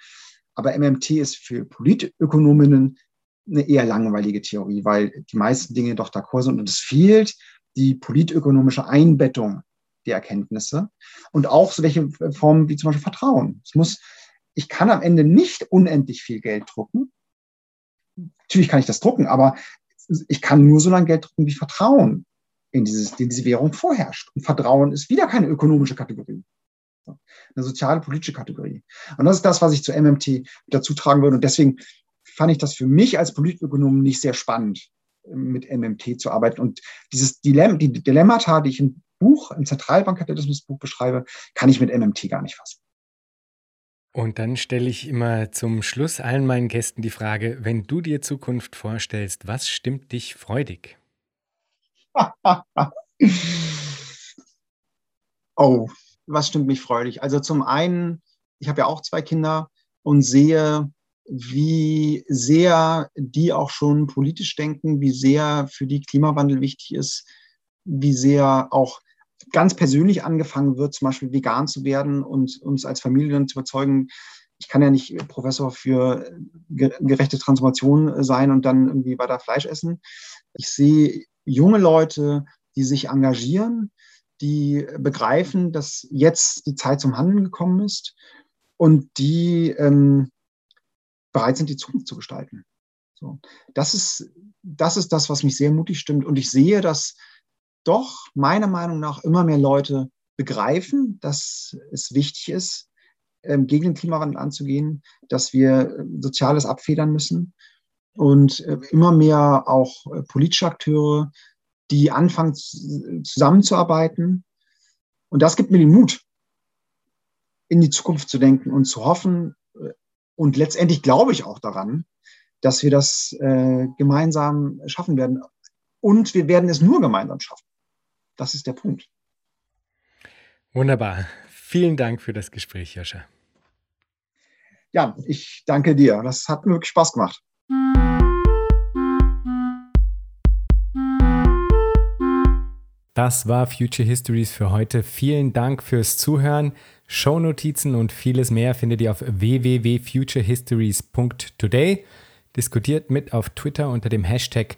aber MMT ist für Politökonominnen eine eher langweilige Theorie, weil die meisten Dinge doch d'accord sind und es fehlt die politökonomische Einbettung der Erkenntnisse und auch so welche Formen wie zum Beispiel Vertrauen. Es muss, ich kann am Ende nicht unendlich viel Geld drucken. Natürlich kann ich das drucken, aber ich kann nur so lange Geld drucken, wie Vertrauen in, dieses, in diese Währung vorherrscht. Und Vertrauen ist wieder keine ökonomische Kategorie. Eine soziale, politische Kategorie. Und das ist das, was ich zu MMT dazu tragen würde. Und deswegen fand ich das für mich als Politökonom nicht sehr spannend, mit MMT zu arbeiten. Und dieses Dilemma, die Dilemmata, die ich im Buch, im Zentralbankkapitalismusbuch beschreibe, kann ich mit MMT gar nicht fassen. Und dann stelle ich immer zum Schluss allen meinen Gästen die Frage, wenn du dir Zukunft vorstellst, was stimmt dich freudig? (laughs) oh, was stimmt mich freudig? Also zum einen, ich habe ja auch zwei Kinder und sehe, wie sehr die auch schon politisch denken, wie sehr für die Klimawandel wichtig ist, wie sehr auch ganz persönlich angefangen wird, zum Beispiel vegan zu werden und uns als Familie zu überzeugen, ich kann ja nicht Professor für gerechte Transformation sein und dann irgendwie weiter Fleisch essen. Ich sehe junge Leute, die sich engagieren, die begreifen, dass jetzt die Zeit zum Handeln gekommen ist und die ähm, bereit sind, die Zukunft zu gestalten. So. Das, ist, das ist das, was mich sehr mutig stimmt. Und ich sehe, dass doch meiner Meinung nach immer mehr Leute begreifen, dass es wichtig ist, ähm, gegen den Klimawandel anzugehen, dass wir ähm, Soziales abfedern müssen und äh, immer mehr auch äh, politische Akteure, die anfangen zusammenzuarbeiten. Und das gibt mir den Mut, in die Zukunft zu denken und zu hoffen. Äh, und letztendlich glaube ich auch daran, dass wir das äh, gemeinsam schaffen werden. Und wir werden es nur gemeinsam schaffen. Das ist der Punkt. Wunderbar. Vielen Dank für das Gespräch, Joscha. Ja, ich danke dir. Das hat mir wirklich Spaß gemacht. Das war Future Histories für heute. Vielen Dank fürs Zuhören. Shownotizen und vieles mehr findet ihr auf www.futurehistories.today. Diskutiert mit auf Twitter unter dem Hashtag